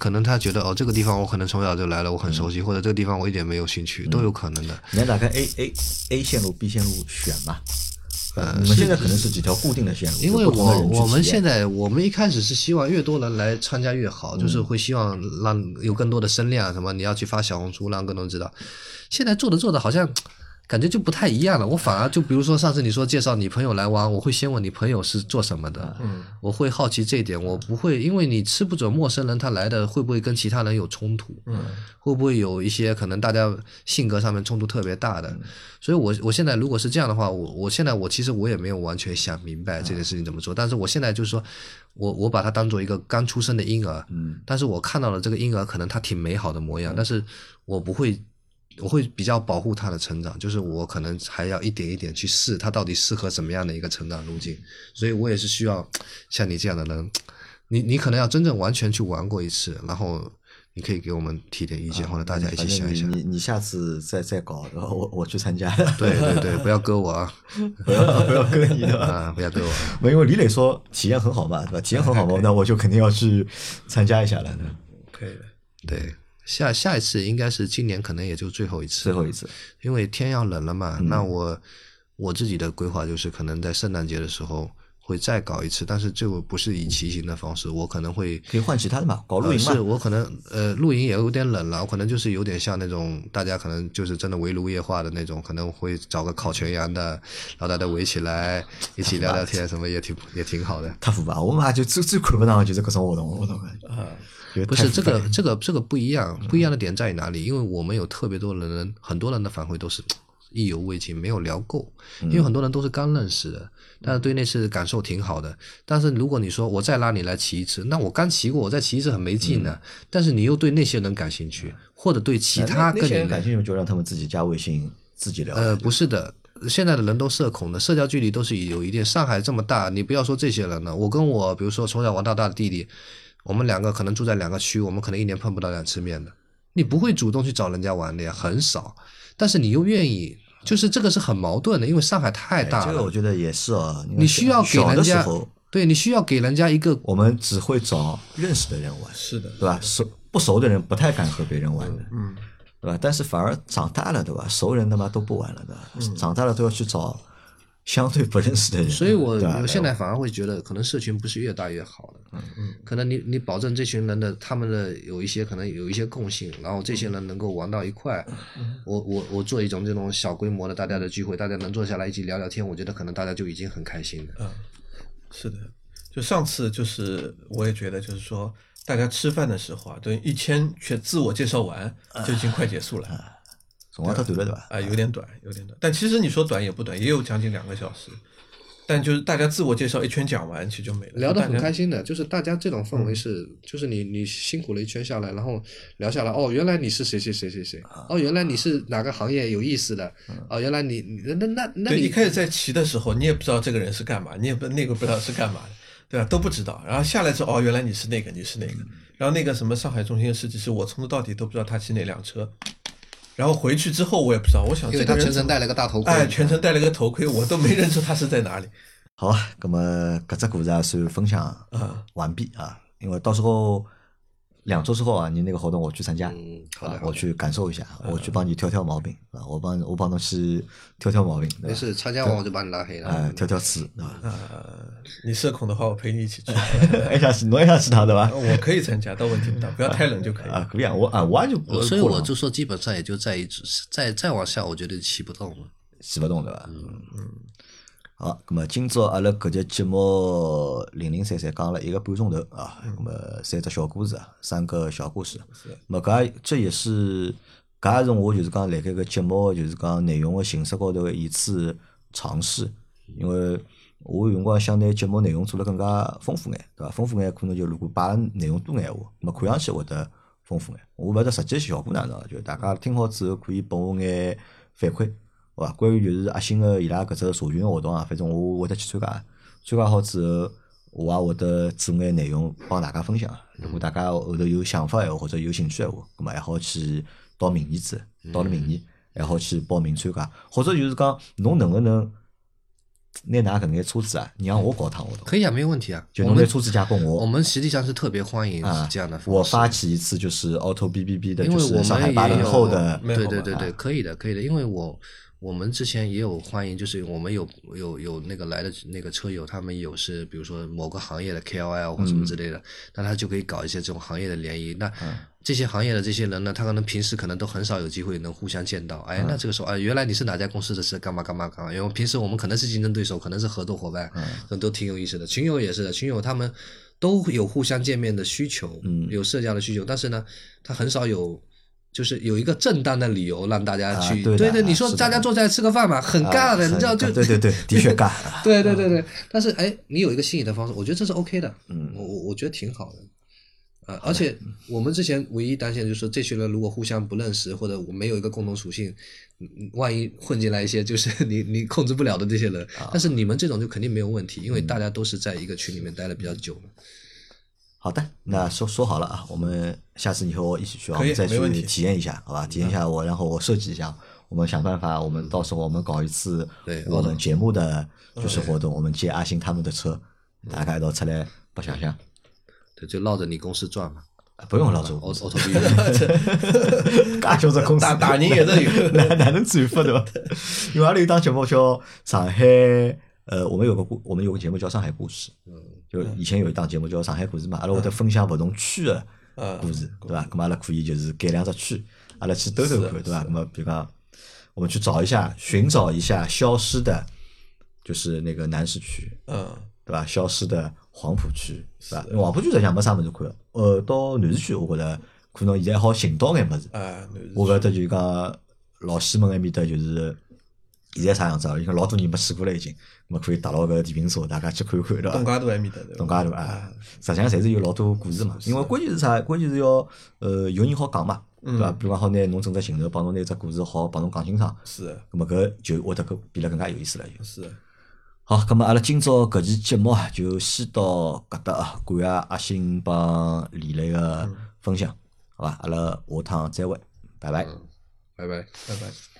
可能他觉得哦，这个地方我可能从小就来了，我很熟悉，或者这个地方我一点没有兴趣，都有可能的。你要打开 A A A 线路 B 线路选嘛？呃，你们现在可能是几条固定的线路，因为我我们现在我们一开始是希望越多人来参加越好，就是会希望让有更多的声量，什么你要去发小红书，让更多人知道。现在做着做着好像感觉就不太一样了。我反而就比如说上次你说介绍你朋友来玩，我会先问你朋友是做什么的，嗯，我会好奇这一点，我不会因为你吃不准陌生人他来的会不会跟其他人有冲突，嗯，会不会有一些可能大家性格上面冲突特别大的，所以我我现在如果是这样的话，我我现在我其实我也没有完全想明白这件事情怎么做，但是我现在就是说我我把它当做一个刚出生的婴儿，嗯，但是我看到了这个婴儿可能他挺美好的模样，但是我不会。我会比较保护他的成长，就是我可能还要一点一点去试他到底适合什么样的一个成长路径，所以我也是需要像你这样的人，你你可能要真正完全去玩过一次，然后你可以给我们提点意见，或者大家一起想一想。你你你下次再再搞，然后我我去参加，对对对，不要割我啊！不要不要割你的。啊，不要割我。没，因为李磊说体验很好嘛，对吧？体验很好嘛，那我就肯定要去参加一下了。对吧可以的。对，下下一次应该是今年，可能也就最后一次最，后一次，因为天要冷了嘛。那我我自己的规划就是，可能在圣诞节的时候会再搞一次，但是这个不是以骑行的方式，我可能会可以换其他的嘛，搞露呃营嘛。是我可能呃露营也有点冷了，我可能就是有点像那种大家可能就是真的围炉夜话的那种，可能会找个烤全羊的，然后大家围起来一起聊聊天，什么也挺也挺好的。太复杂，我们啊就最最看不上的就是各种活动，我懂个。啊，不是这个这个这个不一样，不一样的点在于哪里？因为我们有特别多的人，很多人的反馈都是意犹未尽，没有聊够。因为很多人都是刚认识的，但是对那次感受挺好的。但是如果你说我再拉你来骑一次，那我刚骑过，我再骑一次很没劲的。但是你又对那些人感兴趣，或者对其他跟你感兴趣，就让他们自己加微信，自己聊。呃，不是的，现在的人都社恐的，社交距离都是有一定。上海这么大，你不要说这些人了，我跟我比如说从小玩到大的弟弟，我们两个可能住在两个区，我们可能一年碰不到两次面的。你不会主动去找人家玩的呀，很少。但是你又愿意，就是这个是很矛盾的，因为上海太大了，哎这个我觉得也是哦。你需要给人家对你需要给人家一个我们只会找认识的人玩，是的，对吧？熟不熟的人不太敢和别人玩的，嗯，对吧？但是反而长大了，对吧？熟人他妈都不玩了，对吧？长大了都要去找相对不认识的人，所以我我现在反而会觉得，可能社群不是越大越好的。嗯嗯，可能你你保证这群人的他们的有一些可能有一些共性，然后这些人能够玩到一块。我我我做一种这种小规模的大家的聚会，大家能坐下来一起聊聊天，我觉得可能大家就已经很开心了。嗯是的。就上次就是我也觉得就是说，大家吃饭的时候啊，等一千全自我介绍完就已经快结束了。辰光太短了，对吧？啊，有点短，有点短。但其实你说短也不短，也有将近两个小时。但就是大家自我介绍一圈讲完，其实就没了。聊得很开心的，就是大家这种氛围是，就是你你辛苦了一圈下来，然后聊下来，哦，原来你是谁谁谁谁谁，哦，原来你是哪个行业有意思的，哦，原来你你那那那那，你一开始在骑的时候，你也不知道这个人是干嘛，你也不那个不知道是干嘛的。对吧？都不知道。然后下来之后，哦，原来你是那个，你是那个。然后那个什么上海中心的设计师，我从头到底都不知道他骑哪辆车。然后回去之后，我也不知道，我想因为这个人他全程戴了个大头盔，哎，全程戴了个头盔，我都没认出他是在哪里。好啊，那么搿只故事啊算分享嗯完毕啊，因为到时候两周之后啊，你那个活动我去参加，嗯，好的啊，好的，我去感受一下，我去帮你挑挑毛病啊，我帮我帮侬去挑挑毛病，没事，参加完我就把你拉黑了。哎，挑挑刺，对吧？呃，你社恐的话，我陪你一起去。还想去，侬还想去趟对吧？我可以参加，但问题不大，不要太冷就可以。啊，可以啊，我啊，我也就我所以我就说，基本上也就在一直再再往下，我觉得骑不动了。骑不动对吧？嗯？嗯。好，咁么今朝阿拉搿节节目零零散散讲了一个半钟头啊，咁么三只小故事啊，三个小故事。咁搿也这也是搿也是我就是讲辣盖搿节目就是讲内容个形式高头个一次尝试，因为我有辰光想拿节目内容做了更加丰富眼，对伐？丰富眼可能就如果摆了内容多眼话，咁么看上去会得丰富眼。我勿晓得实际效果哪能，就大家听好之后可以拨我眼反馈。好伐？关于就是阿星个伊拉搿只社群个活动啊，反正我会得去参加。参加好之后，我也会得做眼内容帮大家分享。如果大家后头有想法闲话或者有兴趣闲话，咁么还好去到明年子，到了明年还好去报名参加，或者就是讲侬能勿能拿㑚搿眼车子啊，让我搞趟活动，可以啊，没有问题啊。就侬拿车子借拨我。我们实际上是特别欢迎啊，这样的。我发起一次就是 Auto B B B 的，就因为我是上海八零后的对对对对，可以的，可以的，因为我我们之前也有欢迎，就是我们有有有那个来的那个车友，他们有是比如说某个行业的 KOL 或什么之类的，那他就可以搞一些这种行业的联谊。那这些行业的这些人呢，他可能平时可能都很少有机会能互相见到。哎，那这个时候，哎，原来你是哪家公司的，是干嘛干嘛干嘛？因为平时我们可能是竞争对手，可能是合作伙伴，这都挺有意思的。群友也是的，群友他们都有互相见面的需求，嗯有社交的需求，但是呢，他很少有。就是有一个正当的理由让大家啊去，对的对，你说大家坐下来吃个饭嘛，很尬的，啊你知道就对对对，的确尬。对对对对，但是哎，你有一个吸引的方式，我觉得这是 OK 的，嗯我我我觉得挺好的，呃，而且我们之前唯一担心的就是说，这群人如果互相不认识，或者我没有一个共同属性，万一混进来一些就是 你你控制不了的这些人，啊但是你们这种就肯定没有问题，因嗯为大家都是在一个群里面待了比较久了。好的，那说说好了啊，我们下次你和我一起去，我们再去体验一下，好吧？体验一下我，然后我设计一下，我们想办法，我们到时候我们搞一次对我们节目的就是活动，我们借阿星他们的车，大家一道出来白相相，对，就绕着你公司转嘛。啊不用老周，奥奥拓 B，介小只公司，大大人也是有。哪哪能转发对吧？因为阿拉有档节目叫上海，呃，我们有个故，我们有个节目叫上海故事，嗯就以前有一档节目叫上海故事嘛，阿拉会得分享勿同区的嗯故事，对伐？咁么阿拉可以就是改良只区，阿拉去兜兜看，对伐？咁么比如讲，我们去找一下，寻找一下消失的，就是那个南市区，嗯，对伐？消失的黄浦区，是吧？因为黄浦区实际上没啥物事看，呃，到南市区我觉着可能现在好寻到眼物事。哎，我搿搭就是讲老西门埃面搭就是现在啥样子啊？因为老多人没去过了已经，咁么可以踏牢搿电瓶车，大家去看看，对伐？东家都埃面搭，对吧东家对伐？实际上侪是有老多故事嘛。因为关键是啥？关键是要呃有人好讲嘛，对伐？比方好拿侬整只行头帮侬拿只故事好帮侬讲清爽，是的咁么搿就会得更变得更加有意思了就。是，好，咁么阿拉今朝搿期节目啊，就先到搿搭啊，感谢阿星帮李雷个分享，好伐？阿拉下趟再会，拜拜。拜拜。拜拜。